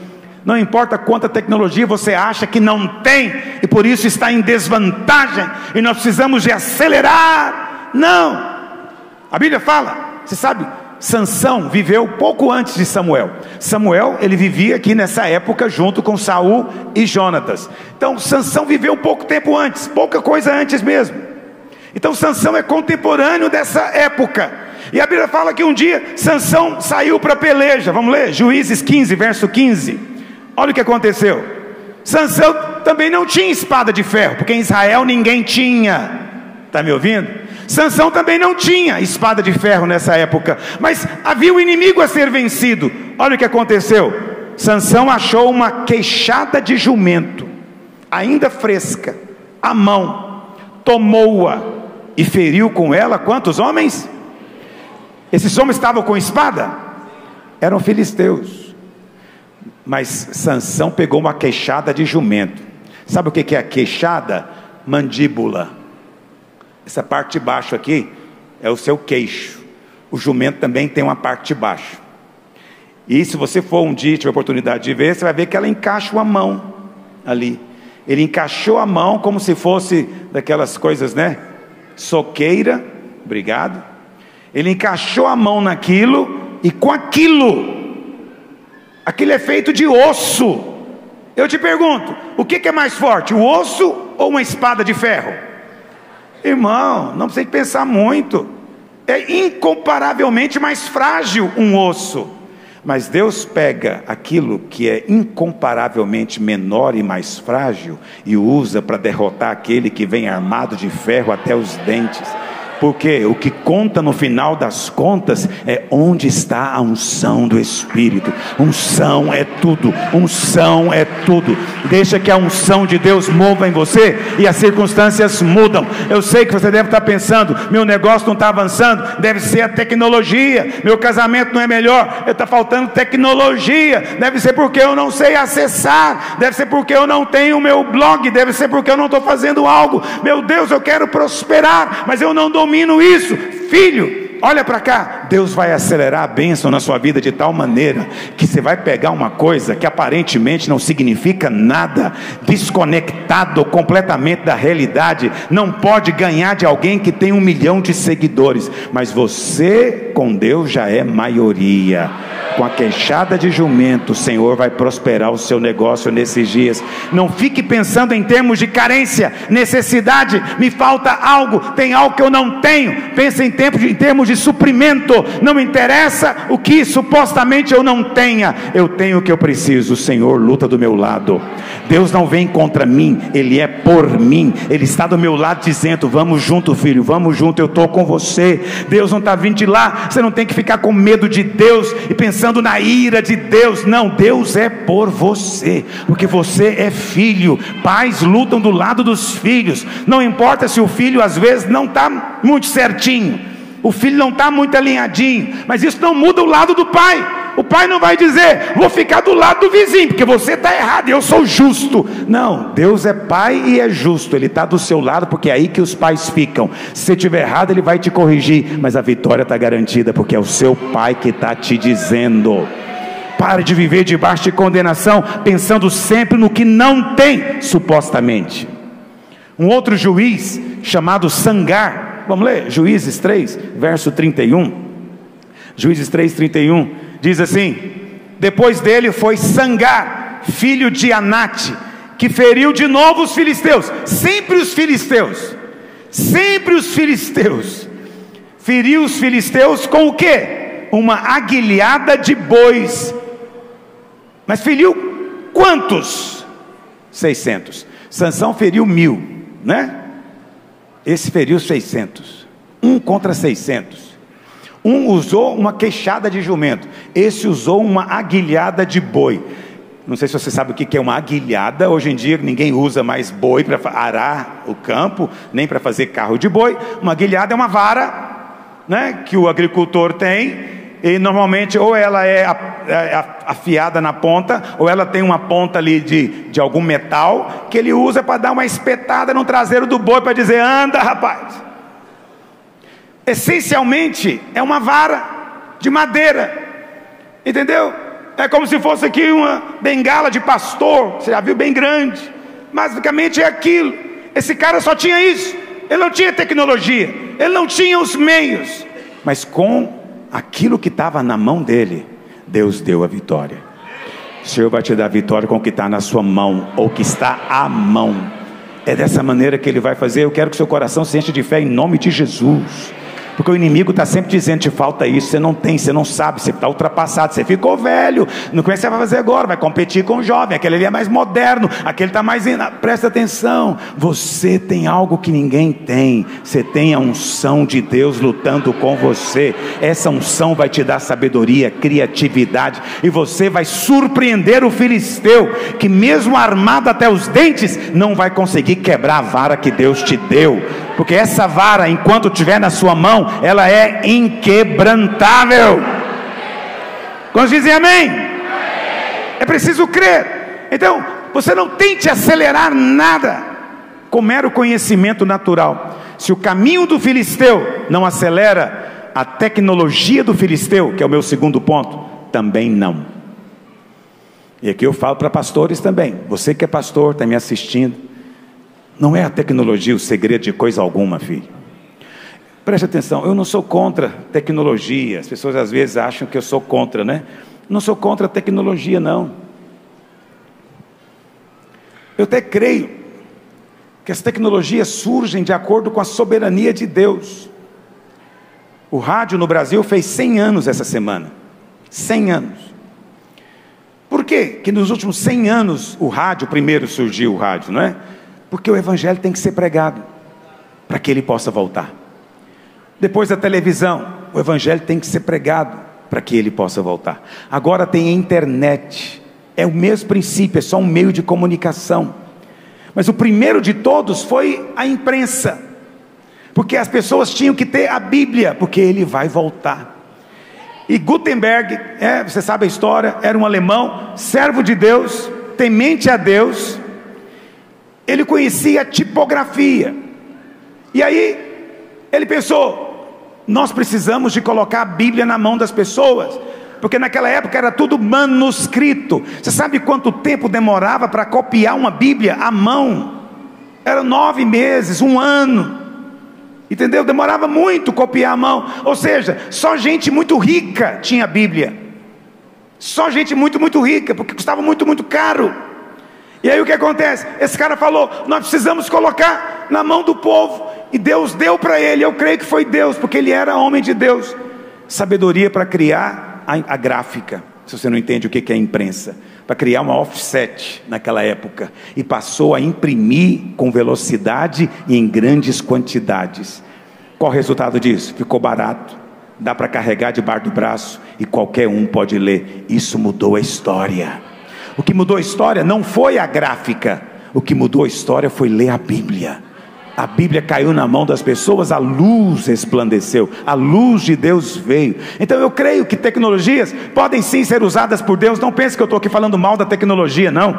não importa quanta tecnologia você acha que não tem, e por isso está em desvantagem, e nós precisamos de acelerar. Não, a Bíblia fala, você sabe, Sansão viveu pouco antes de Samuel. Samuel, ele vivia aqui nessa época junto com Saul e Jonatas. Então, Sansão viveu pouco tempo antes, pouca coisa antes mesmo. Então, Sansão é contemporâneo dessa época. E a Bíblia fala que um dia Sansão saiu para peleja. Vamos ler? Juízes 15, verso 15. Olha o que aconteceu. Sansão também não tinha espada de ferro, porque em Israel ninguém tinha. Está me ouvindo? Sansão também não tinha espada de ferro nessa época, mas havia um inimigo a ser vencido. Olha o que aconteceu. Sansão achou uma queixada de jumento, ainda fresca, à mão, tomou-a e feriu com ela quantos homens? Esses homens estavam com espada? Eram filisteus. Mas Sansão pegou uma queixada de jumento. Sabe o que é a queixada? Mandíbula. Essa parte de baixo aqui é o seu queixo. O jumento também tem uma parte de baixo. E se você for um dia tiver oportunidade de ver, você vai ver que ela encaixa uma mão ali. Ele encaixou a mão como se fosse daquelas coisas, né? Soqueira, obrigado. Ele encaixou a mão naquilo e com aquilo, aquilo é feito de osso. Eu te pergunto, o que, é mais forte, o osso ou uma espada de ferro? Irmão, não precisa pensar muito. É incomparavelmente mais frágil um osso. Mas Deus pega aquilo que é incomparavelmente menor e mais frágil e usa para derrotar aquele que vem armado de ferro até os dentes. Porque o que conta no final das contas é onde está a unção do Espírito. Unção é tudo, unção é tudo. Deixa que a unção de Deus mova em você e as circunstâncias mudam. Eu sei que você deve estar pensando: meu negócio não está avançando, deve ser a tecnologia, meu casamento não é melhor, está faltando tecnologia, deve ser porque eu não sei acessar, deve ser porque eu não tenho o meu blog, deve ser porque eu não estou fazendo algo. Meu Deus, eu quero prosperar, mas eu não dou domino isso. Filho, olha para cá. Deus vai acelerar a bênção na sua vida de tal maneira que você vai pegar uma coisa que aparentemente não significa nada, desconectado completamente da realidade, não pode ganhar de alguém que tem um milhão de seguidores, mas você com Deus já é maioria. com a queixada de jumento, o Senhor vai prosperar o seu negócio nesses dias. Não fique pensando em termos de carência, necessidade, me falta algo, tem algo que eu não tenho. Pense em, tempo em termos de suprimento. Não interessa o que supostamente eu não tenha, eu tenho o que eu preciso. O Senhor luta do meu lado. Deus não vem contra mim, Ele é por mim. Ele está do meu lado dizendo: Vamos junto, filho, vamos junto, eu estou com você. Deus não está vindo de lá, você não tem que ficar com medo de Deus e pensando na ira de Deus. Não, Deus é por você, porque você é filho. Pais lutam do lado dos filhos. Não importa se o filho às vezes não está muito certinho, o filho não está muito alinhadinho, mas isso não muda o lado do pai. O pai não vai dizer, vou ficar do lado do vizinho, porque você está errado, eu sou justo. Não, Deus é pai e é justo, Ele está do seu lado, porque é aí que os pais ficam. Se estiver errado, Ele vai te corrigir, mas a vitória está garantida, porque é o seu pai que está te dizendo. Pare de viver debaixo de condenação, pensando sempre no que não tem, supostamente. Um outro juiz, chamado Sangar, vamos ler, Juízes 3, verso 31. Juízes 3, 31 diz assim: Depois dele foi Sangar, filho de Anate, que feriu de novo os filisteus, sempre os filisteus, sempre os filisteus, feriu os filisteus com o que? Uma aguilhada de bois, mas feriu quantos? 600. Sansão feriu mil, né? Esse feriu 600, um contra 600. Um usou uma queixada de jumento, esse usou uma aguilhada de boi. Não sei se você sabe o que é uma aguilhada. Hoje em dia ninguém usa mais boi para arar o campo, nem para fazer carro de boi. Uma aguilhada é uma vara né, que o agricultor tem. E normalmente ou ela é, é afiada na ponta, ou ela tem uma ponta ali de, de algum metal que ele usa para dar uma espetada no traseiro do boi para dizer: anda, rapaz. Essencialmente é uma vara de madeira, entendeu? É como se fosse aqui uma bengala de pastor, você já viu bem grande, basicamente é aquilo. Esse cara só tinha isso, ele não tinha tecnologia, ele não tinha os meios, mas com aquilo que estava na mão dele, Deus deu a vitória. O Senhor vai te dar vitória com o que está na sua mão, ou que está à mão. É dessa maneira que Ele vai fazer. Eu quero que seu coração se enche de fé em nome de Jesus. Porque o inimigo está sempre dizendo: te falta isso, você não tem, você não sabe, você está ultrapassado, você ficou velho. Não conhece o que você vai fazer agora? Vai competir com o jovem, aquele ali é mais moderno, aquele está mais. Presta atenção, você tem algo que ninguém tem, você tem a unção de Deus lutando com você. Essa unção vai te dar sabedoria, criatividade, e você vai surpreender o filisteu, que mesmo armado até os dentes, não vai conseguir quebrar a vara que Deus te deu porque essa vara, enquanto estiver na sua mão, ela é inquebrantável. Quando dizem amém? É preciso crer. Então, você não tente acelerar nada com mero conhecimento natural. Se o caminho do filisteu não acelera, a tecnologia do filisteu, que é o meu segundo ponto, também não. E aqui eu falo para pastores também. Você que é pastor, está me assistindo. Não é a tecnologia o segredo de coisa alguma, filho. Preste atenção, eu não sou contra tecnologia. As pessoas às vezes acham que eu sou contra, né? Não sou contra tecnologia, não. Eu até creio que as tecnologias surgem de acordo com a soberania de Deus. O rádio no Brasil fez 100 anos essa semana. 100 anos. Por quê? Que nos últimos 100 anos o rádio, primeiro surgiu o rádio, não é? Porque o Evangelho tem que ser pregado para que ele possa voltar. Depois da televisão, o Evangelho tem que ser pregado para que ele possa voltar. Agora tem a internet, é o mesmo princípio, é só um meio de comunicação. Mas o primeiro de todos foi a imprensa, porque as pessoas tinham que ter a Bíblia, porque ele vai voltar. E Gutenberg, é, você sabe a história, era um alemão, servo de Deus, temente a Deus, ele conhecia tipografia. E aí ele pensou: nós precisamos de colocar a Bíblia na mão das pessoas, porque naquela época era tudo manuscrito. Você sabe quanto tempo demorava para copiar uma Bíblia à mão? Era nove meses, um ano. Entendeu? Demorava muito copiar à mão. Ou seja, só gente muito rica tinha Bíblia. Só gente muito, muito rica, porque custava muito, muito caro. E aí o que acontece? Esse cara falou: nós precisamos colocar na mão do povo. E Deus deu para ele, eu creio que foi Deus, porque ele era homem de Deus. Sabedoria para criar a, a, gráfica. Se você não entende o que é imprensa, para criar uma offset naquela época. E passou a imprimir com velocidade e em grandes quantidades. Qual o resultado disso? Ficou barato, dá para carregar debaixo do braço e qualquer um pode ler. Isso mudou a história. O que mudou a história não foi a gráfica, o que mudou a história foi ler a Bíblia. A Bíblia caiu na mão das pessoas, a luz resplandeceu, a luz de Deus veio. Então eu creio que tecnologias podem sim ser usadas por Deus. Não pense que eu estou aqui falando mal da tecnologia, não.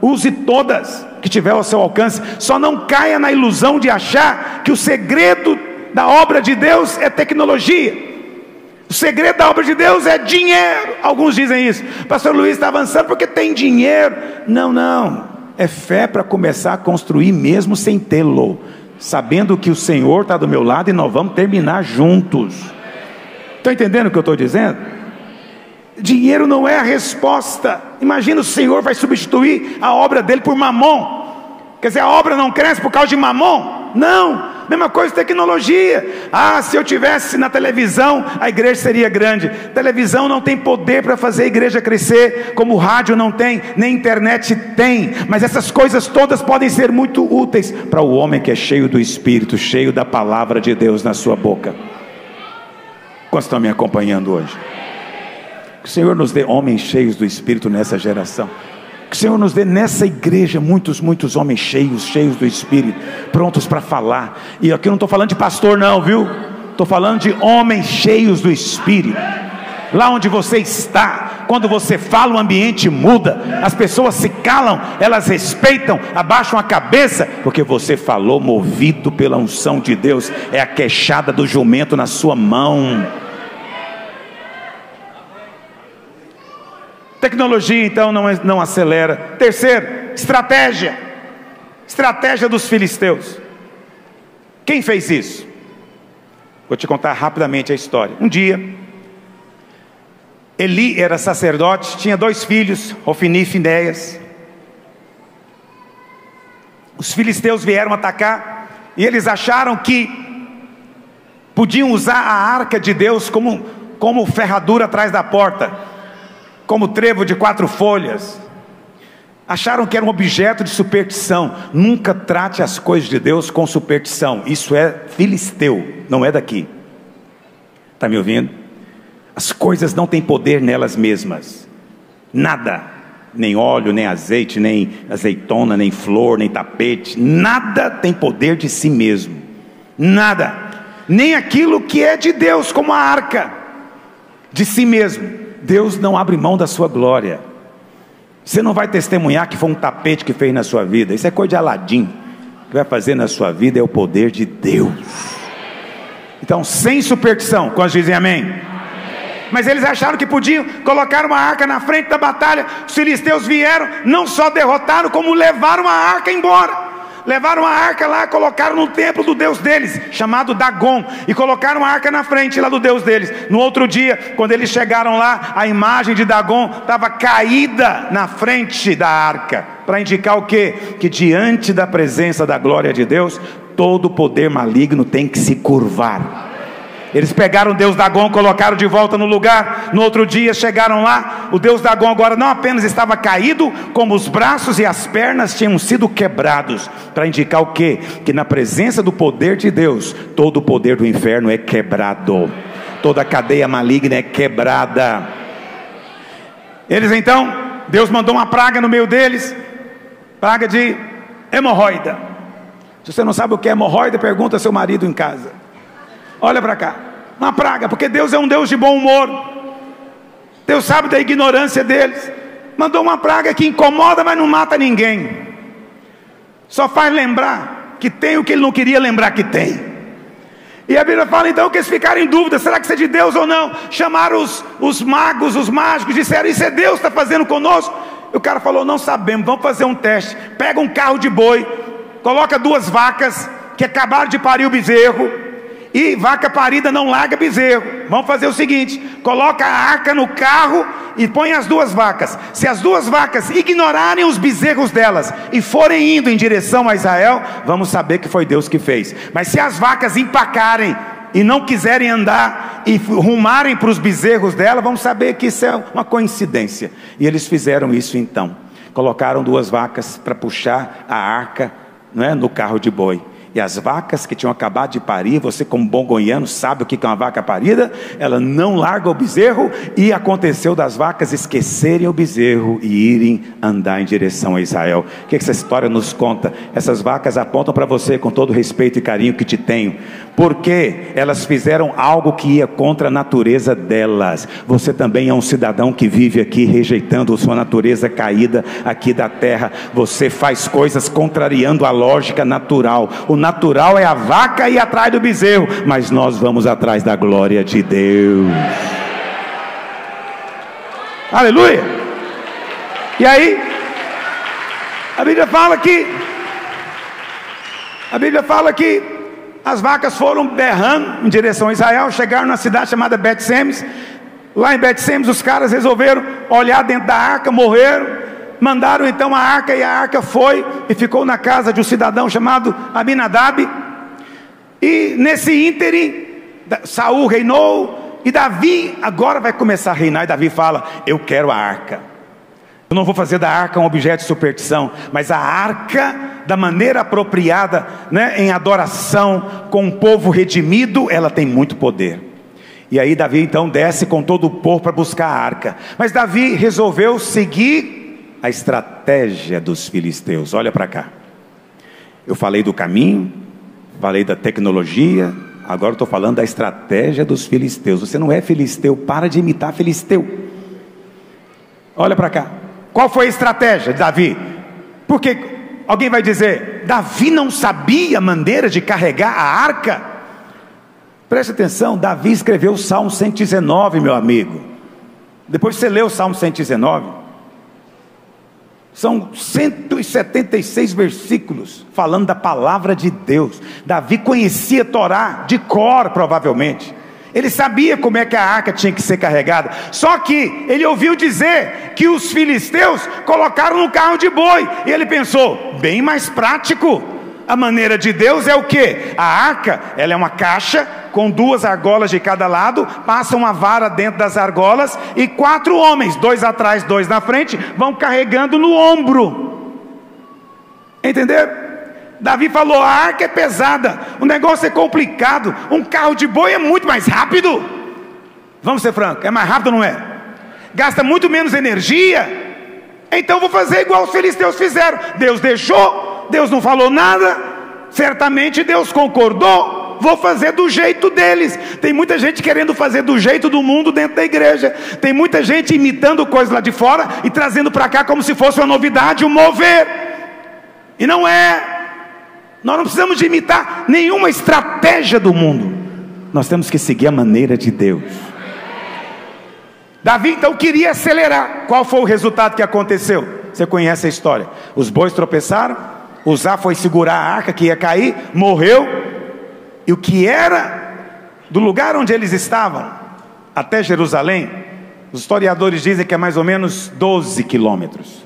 Use todas que tiver ao seu alcance. Só não caia na ilusão de achar que o segredo da obra de Deus é tecnologia. O segredo da obra de Deus é dinheiro. Alguns dizem isso. Pastor Luiz está avançando porque tem dinheiro. Não, não. É fé para começar a construir mesmo sem tê-lo. Sabendo que o Senhor está do meu lado e nós vamos terminar juntos. Estão entendendo o que eu estou dizendo? Dinheiro não é a resposta. Imagina o Senhor vai substituir a obra dele por mamon. Quer dizer, a obra não cresce por causa de mamon? Não. Mesma coisa tecnologia. Ah, se eu tivesse na televisão, a igreja seria grande. Televisão não tem poder para fazer a igreja crescer, como rádio não tem, nem internet tem. Mas essas coisas todas podem ser muito úteis para o homem que é cheio do Espírito, cheio da palavra de Deus na sua boca. Quantos estão me acompanhando hoje? Que o Senhor nos dê homens cheios do Espírito nessa geração. Que o Senhor nos dê nessa igreja muitos, muitos homens cheios, cheios do Espírito, prontos para falar. E aqui eu não estou falando de pastor, não, viu? Estou falando de homens cheios do Espírito. Lá onde você está, quando você fala, o ambiente muda, as pessoas se calam, elas respeitam, abaixam a cabeça, porque você falou movido pela unção de Deus, é a queixada do jumento na sua mão. Tecnologia, então, não, não acelera. Terceiro, estratégia. Estratégia dos filisteus. Quem fez isso? Vou te contar rapidamente a história. Um dia, Eli era sacerdote, tinha dois filhos, Ofni e Finéias. Os filisteus vieram atacar e eles acharam que podiam usar a arca de Deus como, como ferradura atrás da porta como trevo de quatro folhas. Acharam que era um objeto de superstição. Nunca trate as coisas de Deus com superstição. Isso é filisteu, não é daqui. Está me ouvindo? As coisas não têm poder nelas mesmas. Nada. Nem óleo, nem azeite, nem azeitona, nem flor, nem tapete. Nada tem poder de si mesmo. Nada. Nem aquilo que é de Deus, como a arca de si mesmo. Deus não abre mão da sua glória. Você não vai testemunhar que foi um tapete que fez na sua vida. Isso é coisa de Aladim. O que vai fazer na sua vida é o poder de Deus. Então, sem superstição, quando dizem amém? amém? Mas eles acharam que podiam colocar uma arca na frente da batalha. Os filisteus vieram, não só derrotaram, como levaram a arca embora levaram a arca lá, colocaram no templo do Deus deles, chamado Dagon, e colocaram a arca na frente lá do Deus deles. No outro dia, quando eles chegaram lá, a imagem de Dagon estava caída na frente da arca, para indicar o quê? Que diante da presença da glória de Deus, todo poder maligno tem que se curvar. Eles pegaram o Deus Dagon, colocaram de volta no lugar. No outro dia chegaram lá. O Deus Dagon agora não apenas estava caído, como os braços e as pernas tinham sido quebrados. Para indicar o quê? Que na presença do poder de Deus, todo o poder do inferno é quebrado. Toda cadeia maligna é quebrada. Eles então, Deus mandou uma praga no meio deles praga de hemorroida. Se você não sabe o que é hemorroida, pergunta ao seu marido em casa. Olha para cá, uma praga, porque Deus é um Deus de bom humor. Deus sabe da ignorância deles. Mandou uma praga que incomoda, mas não mata ninguém. Só faz lembrar que tem o que ele não queria lembrar que tem. E a Bíblia fala então que eles ficaram em dúvida: será que isso é de Deus ou não? Chamaram os, os magos, os mágicos, disseram: Isso é Deus que está fazendo conosco? E o cara falou: Não sabemos, vamos fazer um teste. Pega um carro de boi, coloca duas vacas que acabaram de parir o bezerro, E vaca parida não larga bezerro. Vamos fazer o seguinte: coloca a arca no carro e põe as duas vacas. Se as duas vacas ignorarem os bezerros delas e forem indo em direção a Israel, vamos saber que foi Deus que fez. Mas se as vacas empacarem e não quiserem andar e rumarem para os bezerros dela, vamos saber que isso é uma coincidência. E eles fizeram isso então. Colocaram duas vacas para puxar a arca não é, no carro de boi. E as vacas que tinham acabado de parir, você como bom goiano sabe o que é uma vaca parida, ela não larga o bezerro, e aconteceu das vacas esquecerem o bezerro e irem andar em direção a Israel. O que essa história nos conta? Essas vacas apontam para você com todo o respeito e carinho que te tenho, porque elas fizeram algo que ia contra a natureza delas. Você também é um cidadão que vive aqui rejeitando sua natureza caída aqui da terra. Você faz coisas contrariando a lógica natural. O natural é a vaca ir atrás do bezerro, mas nós vamos atrás da glória de Deus. Aleluia! E aí, a Bíblia fala que a Bíblia fala que as vacas foram berrando em direção a Israel, chegaram na cidade chamada Bet-Semes. Lá em Bet-Semes os caras resolveram olhar dentro da arca, morreram. Mandaram então a arca e a arca foi e ficou na casa de um cidadão chamado Abinadab. E nesse ínterim, Saul reinou e Davi agora vai começar a reinar. E Davi fala: Eu quero a arca. Eu não vou fazer da arca um objeto de superstição, mas a arca, da maneira apropriada, né, em adoração, com o povo redimido, ela tem muito poder. E aí Davi então desce com todo o povo para buscar a arca. Mas Davi resolveu seguir a estratégia dos filisteus. Olha para cá. Eu falei do caminho, falei da tecnologia, agora estou falando da estratégia dos filisteus. Você não é filisteu, para de imitar filisteu. Olha para cá. Qual foi a estratégia de Davi? Porque alguém vai dizer, Davi não sabia maneira de carregar a arca? Preste atenção, Davi escreveu o Salmo 119, meu amigo. Depois você lê o Salmo 119. São 176 versículos falando da palavra de Deus. Davi conhecia Torá de cor, provavelmente. Ele sabia como é que a arca tinha que ser carregada. Só que ele ouviu dizer que os filisteus colocaram no carro de boi. E ele pensou, bem mais prático. A maneira de Deus é o que? A arca, ela é uma caixa com duas argolas de cada lado, passa uma vara dentro das argolas e quatro homens, dois atrás, dois na frente, vão carregando no ombro. Entendeu? Davi falou: a arca é pesada, o negócio é complicado, um carro de boi é muito mais rápido. Vamos ser francos, é mais rápido, não é? Gasta muito menos energia. Então vou fazer igual os filisteus fizeram. Deus deixou, Deus não falou nada, certamente Deus concordou. Vou fazer do jeito deles. Tem muita gente querendo fazer do jeito do mundo dentro da igreja. Tem muita gente imitando coisas lá de fora e trazendo para cá como se fosse uma novidade, um mover. E não é. Nós não precisamos de imitar nenhuma estratégia do mundo. Nós temos que seguir a maneira de Deus. Davi então queria acelerar. Qual foi o resultado que aconteceu? Você conhece a história. Os bois tropeçaram, Uzá foi segurar a arca que ia cair, morreu. E o que era do lugar onde eles estavam até Jerusalém, os historiadores dizem que é mais ou menos 12 quilômetros.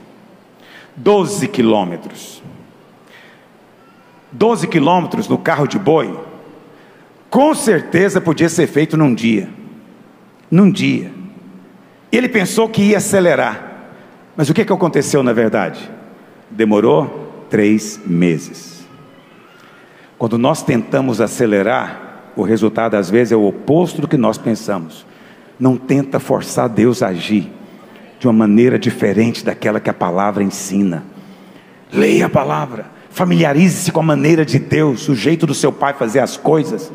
12 quilômetros. 12 quilômetros no carro de boi, com certeza podia ser feito num dia. Num dia. Ele pensou que ia acelerar. Mas o que, que aconteceu na verdade? Demorou três meses. Quando nós tentamos acelerar, o resultado às vezes é o oposto do que nós pensamos. Não tenta forçar Deus a agir de uma maneira diferente daquela que a palavra ensina. Leia a palavra Familiarize-se com a maneira de Deus, o jeito do seu pai fazer as coisas.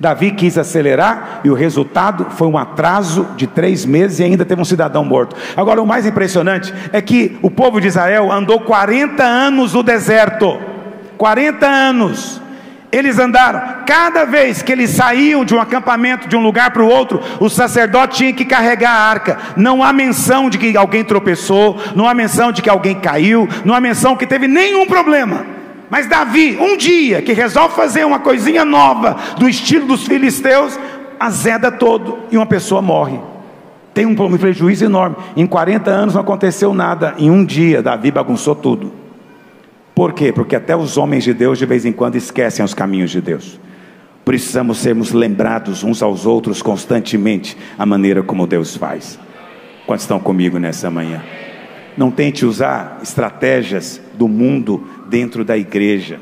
Davi quis acelerar e o resultado foi um atraso de três meses e ainda teve um cidadão morto. Agora, o mais impressionante é que o povo de Israel andou 40 anos no deserto 40 anos eles andaram, cada vez que eles saíam de um acampamento, de um lugar para o outro, o sacerdote tinha que carregar a arca. Não há menção de que alguém tropeçou, não há menção de que alguém caiu, não há menção que teve nenhum problema. Mas Davi, um dia que resolve fazer uma coisinha nova do estilo dos filisteus, azeda todo e uma pessoa morre. Tem um prejuízo enorme. Em 40 anos não aconteceu nada. Em um dia, Davi bagunçou tudo. Por quê? Porque até os homens de Deus de vez em quando esquecem os caminhos de Deus. Precisamos sermos lembrados uns aos outros constantemente a maneira como Deus faz. Quantos estão comigo nessa manhã? Não tente usar estratégias do mundo dentro da igreja.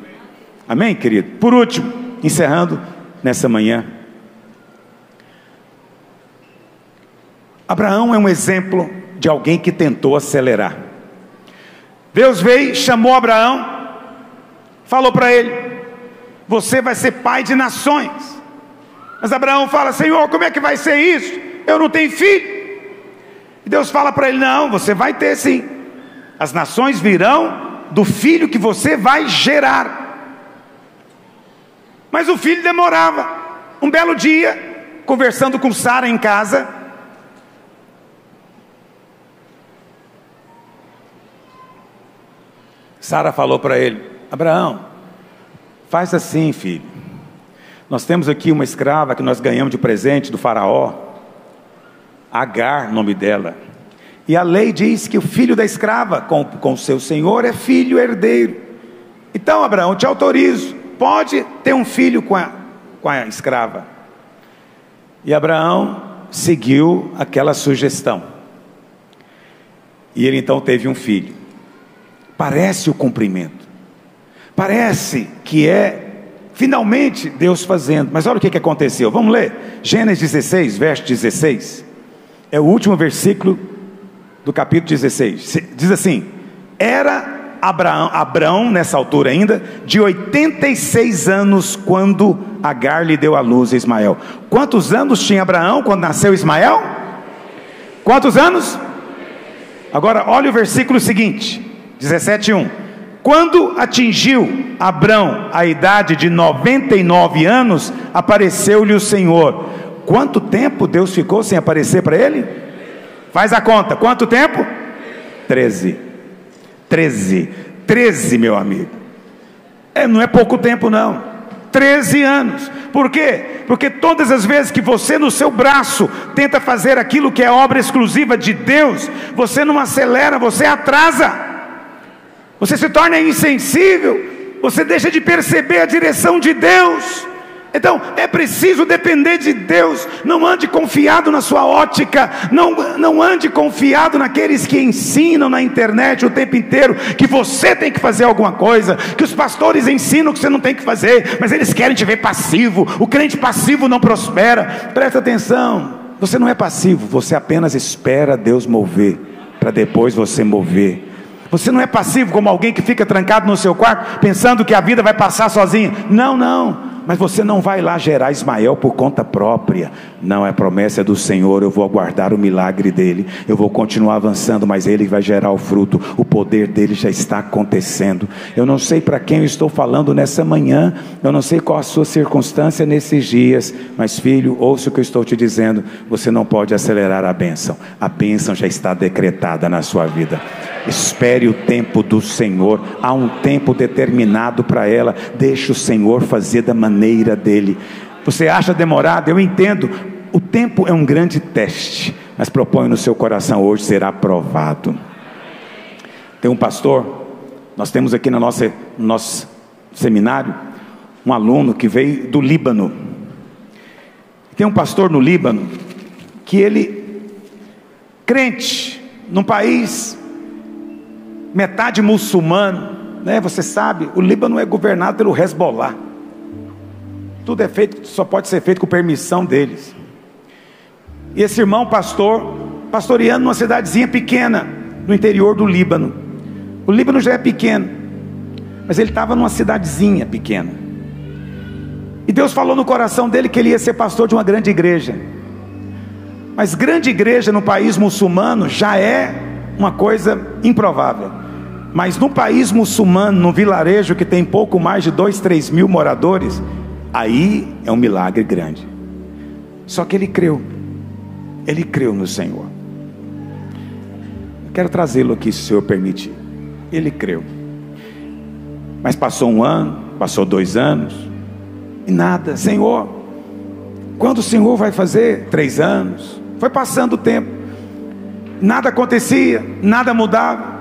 Amém, querido? Por último, encerrando nessa manhã. Abraão é um exemplo de alguém que tentou acelerar. Deus veio, chamou Abraão, falou para ele: Você vai ser pai de nações. Mas Abraão fala: Senhor, como é que vai ser isso? Eu não tenho filho. E Deus fala para ele: Não, você vai ter sim. As nações virão do filho que você vai gerar. Mas o filho demorava. Um belo dia, conversando com Sara em casa, Sara falou para ele: Abraão, faz assim, filho. Nós temos aqui uma escrava que nós ganhamos de presente do Faraó, Agar, nome dela. E a lei diz que o filho da escrava com, com seu senhor é filho herdeiro. Então, Abraão, te autorizo, pode ter um filho com a, com a escrava. E Abraão seguiu aquela sugestão. E ele então teve um filho. Parece o cumprimento, parece que é finalmente Deus fazendo, mas olha o que, que aconteceu. Vamos ler Gênesis 16, verso 16. É o último versículo do capítulo 16. Diz assim: Era Abraão, Abraão, nessa altura ainda, de 86 anos, quando Agar lhe deu a luz a Ismael. Quantos anos tinha Abraão quando nasceu Ismael? Quantos anos? Agora, olha o versículo seguinte, 17:1. Quando atingiu Abrão a idade de 99 anos, apareceu-lhe o Senhor. Quanto tempo Deus ficou sem aparecer para ele? Faz a conta, quanto tempo? Treze. Treze. Treze, meu amigo. É, não é pouco tempo, não. Treze anos. Por quê? Porque todas as vezes que você no seu braço tenta fazer aquilo que é obra exclusiva de Deus, você não acelera, você atrasa. Você se torna insensível, você deixa de perceber a direção de Deus. Então é preciso depender de Deus. Não ande confiado na sua ótica, não, não ande confiado naqueles que ensinam na internet o tempo inteiro que você tem que fazer alguma coisa, que os pastores ensinam que você não tem que fazer, mas eles querem te ver passivo. O crente passivo não prospera. Presta atenção, você não é passivo, você apenas espera Deus mover, para depois você mover. Você não é passivo como alguém que fica trancado no seu quarto pensando que a vida vai passar sozinha. Não, não mas você não vai lá gerar Ismael por conta própria. Não, é promessa do Senhor, eu vou aguardar o milagre dele, eu vou continuar avançando, mas ele vai gerar o fruto, o poder dele já está acontecendo. Eu não sei para quem eu estou falando nessa manhã, eu não sei qual a sua circunstância nesses dias, mas filho, ouça o que eu estou te dizendo, você não pode acelerar a bênção, a bênção já está decretada na sua vida. Espere o tempo do Senhor, há um tempo determinado para ela, deixe o Senhor fazer da maneira dele. Você acha demorado? Eu entendo. O tempo é um grande teste, mas proponho no seu coração hoje será aprovado. Tem um pastor, nós temos aqui no nosso, no nosso seminário, um aluno que veio do Líbano. Tem um pastor no Líbano que ele, crente, num país metade muçulmano, né? Você sabe, o Líbano é governado pelo Hezbollah. Tudo é feito, só pode ser feito com permissão deles. E esse irmão pastor, pastoreando numa cidadezinha pequena, no interior do Líbano. O Líbano já é pequeno, mas ele estava numa cidadezinha pequena. E Deus falou no coração dele que ele ia ser pastor de uma grande igreja. Mas grande igreja no país muçulmano já é uma coisa improvável. Mas num país muçulmano, num vilarejo que tem pouco mais de dois, três mil moradores, aí é um milagre grande. Só que ele creu, ele creu no Senhor. Eu quero trazê-lo aqui, se o Senhor permitir. Ele creu. Mas passou um ano, passou dois anos, e nada. Senhor, quando o Senhor vai fazer? Três anos. Foi passando o tempo, nada acontecia, nada mudava.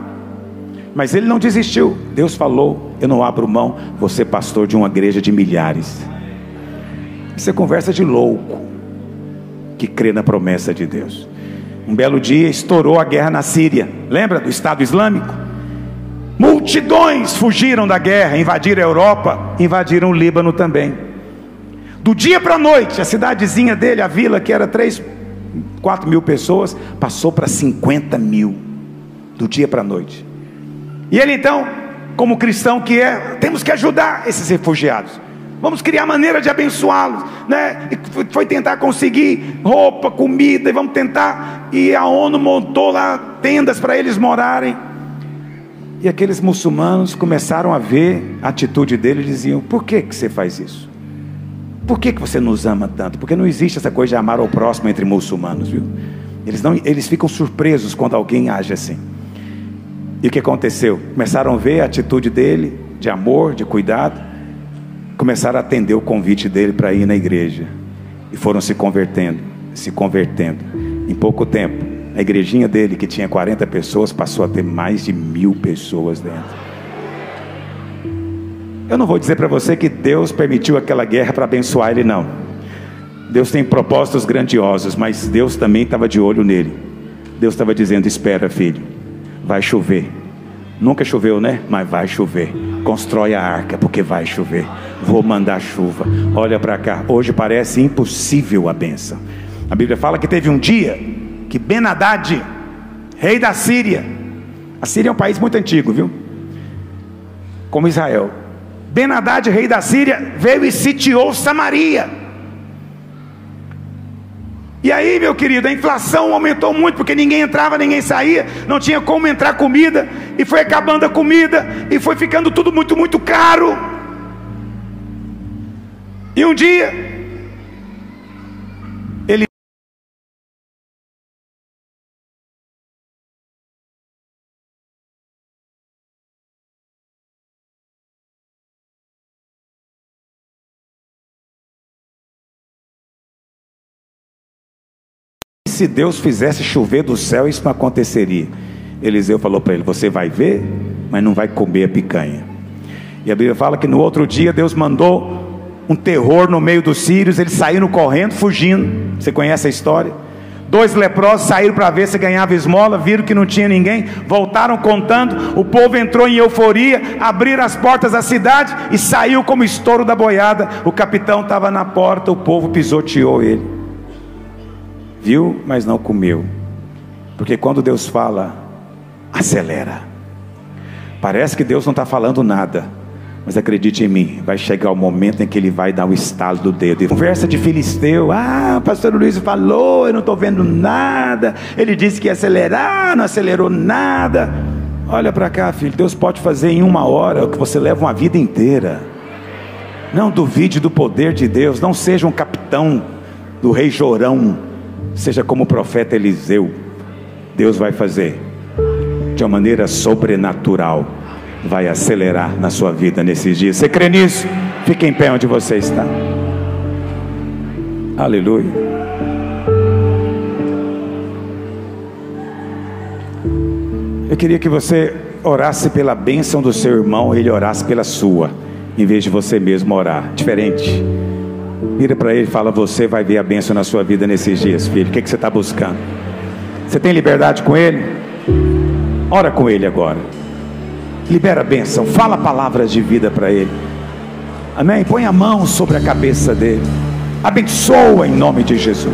Mas ele não desistiu. Deus falou: Eu não abro mão, você é pastor de uma igreja de milhares. Isso é conversa de louco que crê na promessa de Deus. Um belo dia estourou a guerra na Síria. Lembra do Estado Islâmico? Multidões fugiram da guerra, invadiram a Europa, invadiram o Líbano também. Do dia para a noite, a cidadezinha dele, a vila que era 3, 4 mil pessoas, passou para 50 mil. Do dia para a noite. E ele então, como cristão que é, temos que ajudar esses refugiados. Vamos criar maneira de abençoá-los, né? E foi tentar conseguir roupa, comida, e vamos tentar. E a ONU montou lá tendas para eles morarem. E aqueles muçulmanos começaram a ver a atitude dele e diziam: Por que, que você faz isso? Por que, que você nos ama tanto? Porque não existe essa coisa de amar ao próximo entre muçulmanos, viu? Eles, não, eles ficam surpresos quando alguém age assim. E o que aconteceu? Começaram a ver a atitude dele, de amor, de cuidado, começaram a atender o convite dele para ir na igreja. E foram se convertendo, se convertendo. Em pouco tempo, a igrejinha dele, que tinha 40 pessoas, passou a ter mais de mil pessoas dentro. Eu não vou dizer para você que Deus permitiu aquela guerra para abençoar ele, não. Deus tem propósitos grandiosos, mas Deus também estava de olho nele. Deus estava dizendo: Espera, filho, vai chover. Nunca choveu, né? Mas vai chover. Constrói a arca, porque vai chover. Vou mandar chuva. Olha para cá. Hoje parece impossível a benção. A Bíblia fala que teve um dia que Ben-Hadad, rei da Síria, a Síria é um país muito antigo, viu? Como Israel. Ben-Hadad, rei da Síria, veio e sitiou Samaria. E aí, meu querido, a inflação aumentou muito, porque ninguém entrava, ninguém saía, não tinha como entrar comida, e foi acabando a comida, e foi ficando tudo muito, muito caro. E um dia, se Deus fizesse chover do céu, isso não aconteceria. Eliseu falou para ele: Você vai ver, mas não vai comer a picanha. E a Bíblia fala que no outro dia Deus mandou um terror no meio dos sírios, eles saíram correndo, fugindo. Você conhece a história? Dois leprosos saíram para ver se ganhava esmola, viram que não tinha ninguém, voltaram contando. O povo entrou em euforia, abriram as portas da cidade e saiu como estouro da boiada. O capitão estava na porta, o povo pisoteou ele viu, mas não comeu. Porque quando Deus fala, acelera. Parece que Deus não está falando nada, mas acredite em mim, vai chegar o momento em que Ele vai dar o estalo do dedo. Conversa de filisteu, ah, pastor Luiz falou, eu não estou vendo nada. Ele disse que ia acelerar, não acelerou nada. Olha para cá, filho, Deus pode fazer em uma hora o que você leva uma vida inteira. Não duvide do poder de Deus, não seja um capitão do rei Jorão seja como o profeta Eliseu, Deus vai fazer de uma maneira sobrenatural, vai acelerar na sua vida nesses dias. Você crê nisso? Fique em pé onde você está. Aleluia. Eu queria que você orasse pela bênção do seu irmão, ele orasse pela sua, em vez de você mesmo orar. Diferente. Vira para ele e fala: Você vai ver a bênção na sua vida nesses dias, filho. O que, que você está buscando? Você tem liberdade com ele? Ora com ele agora. Libera a bênção. Fala palavras de vida para ele. Amém? Põe a mão sobre a cabeça dele. Abençoa em nome de Jesus.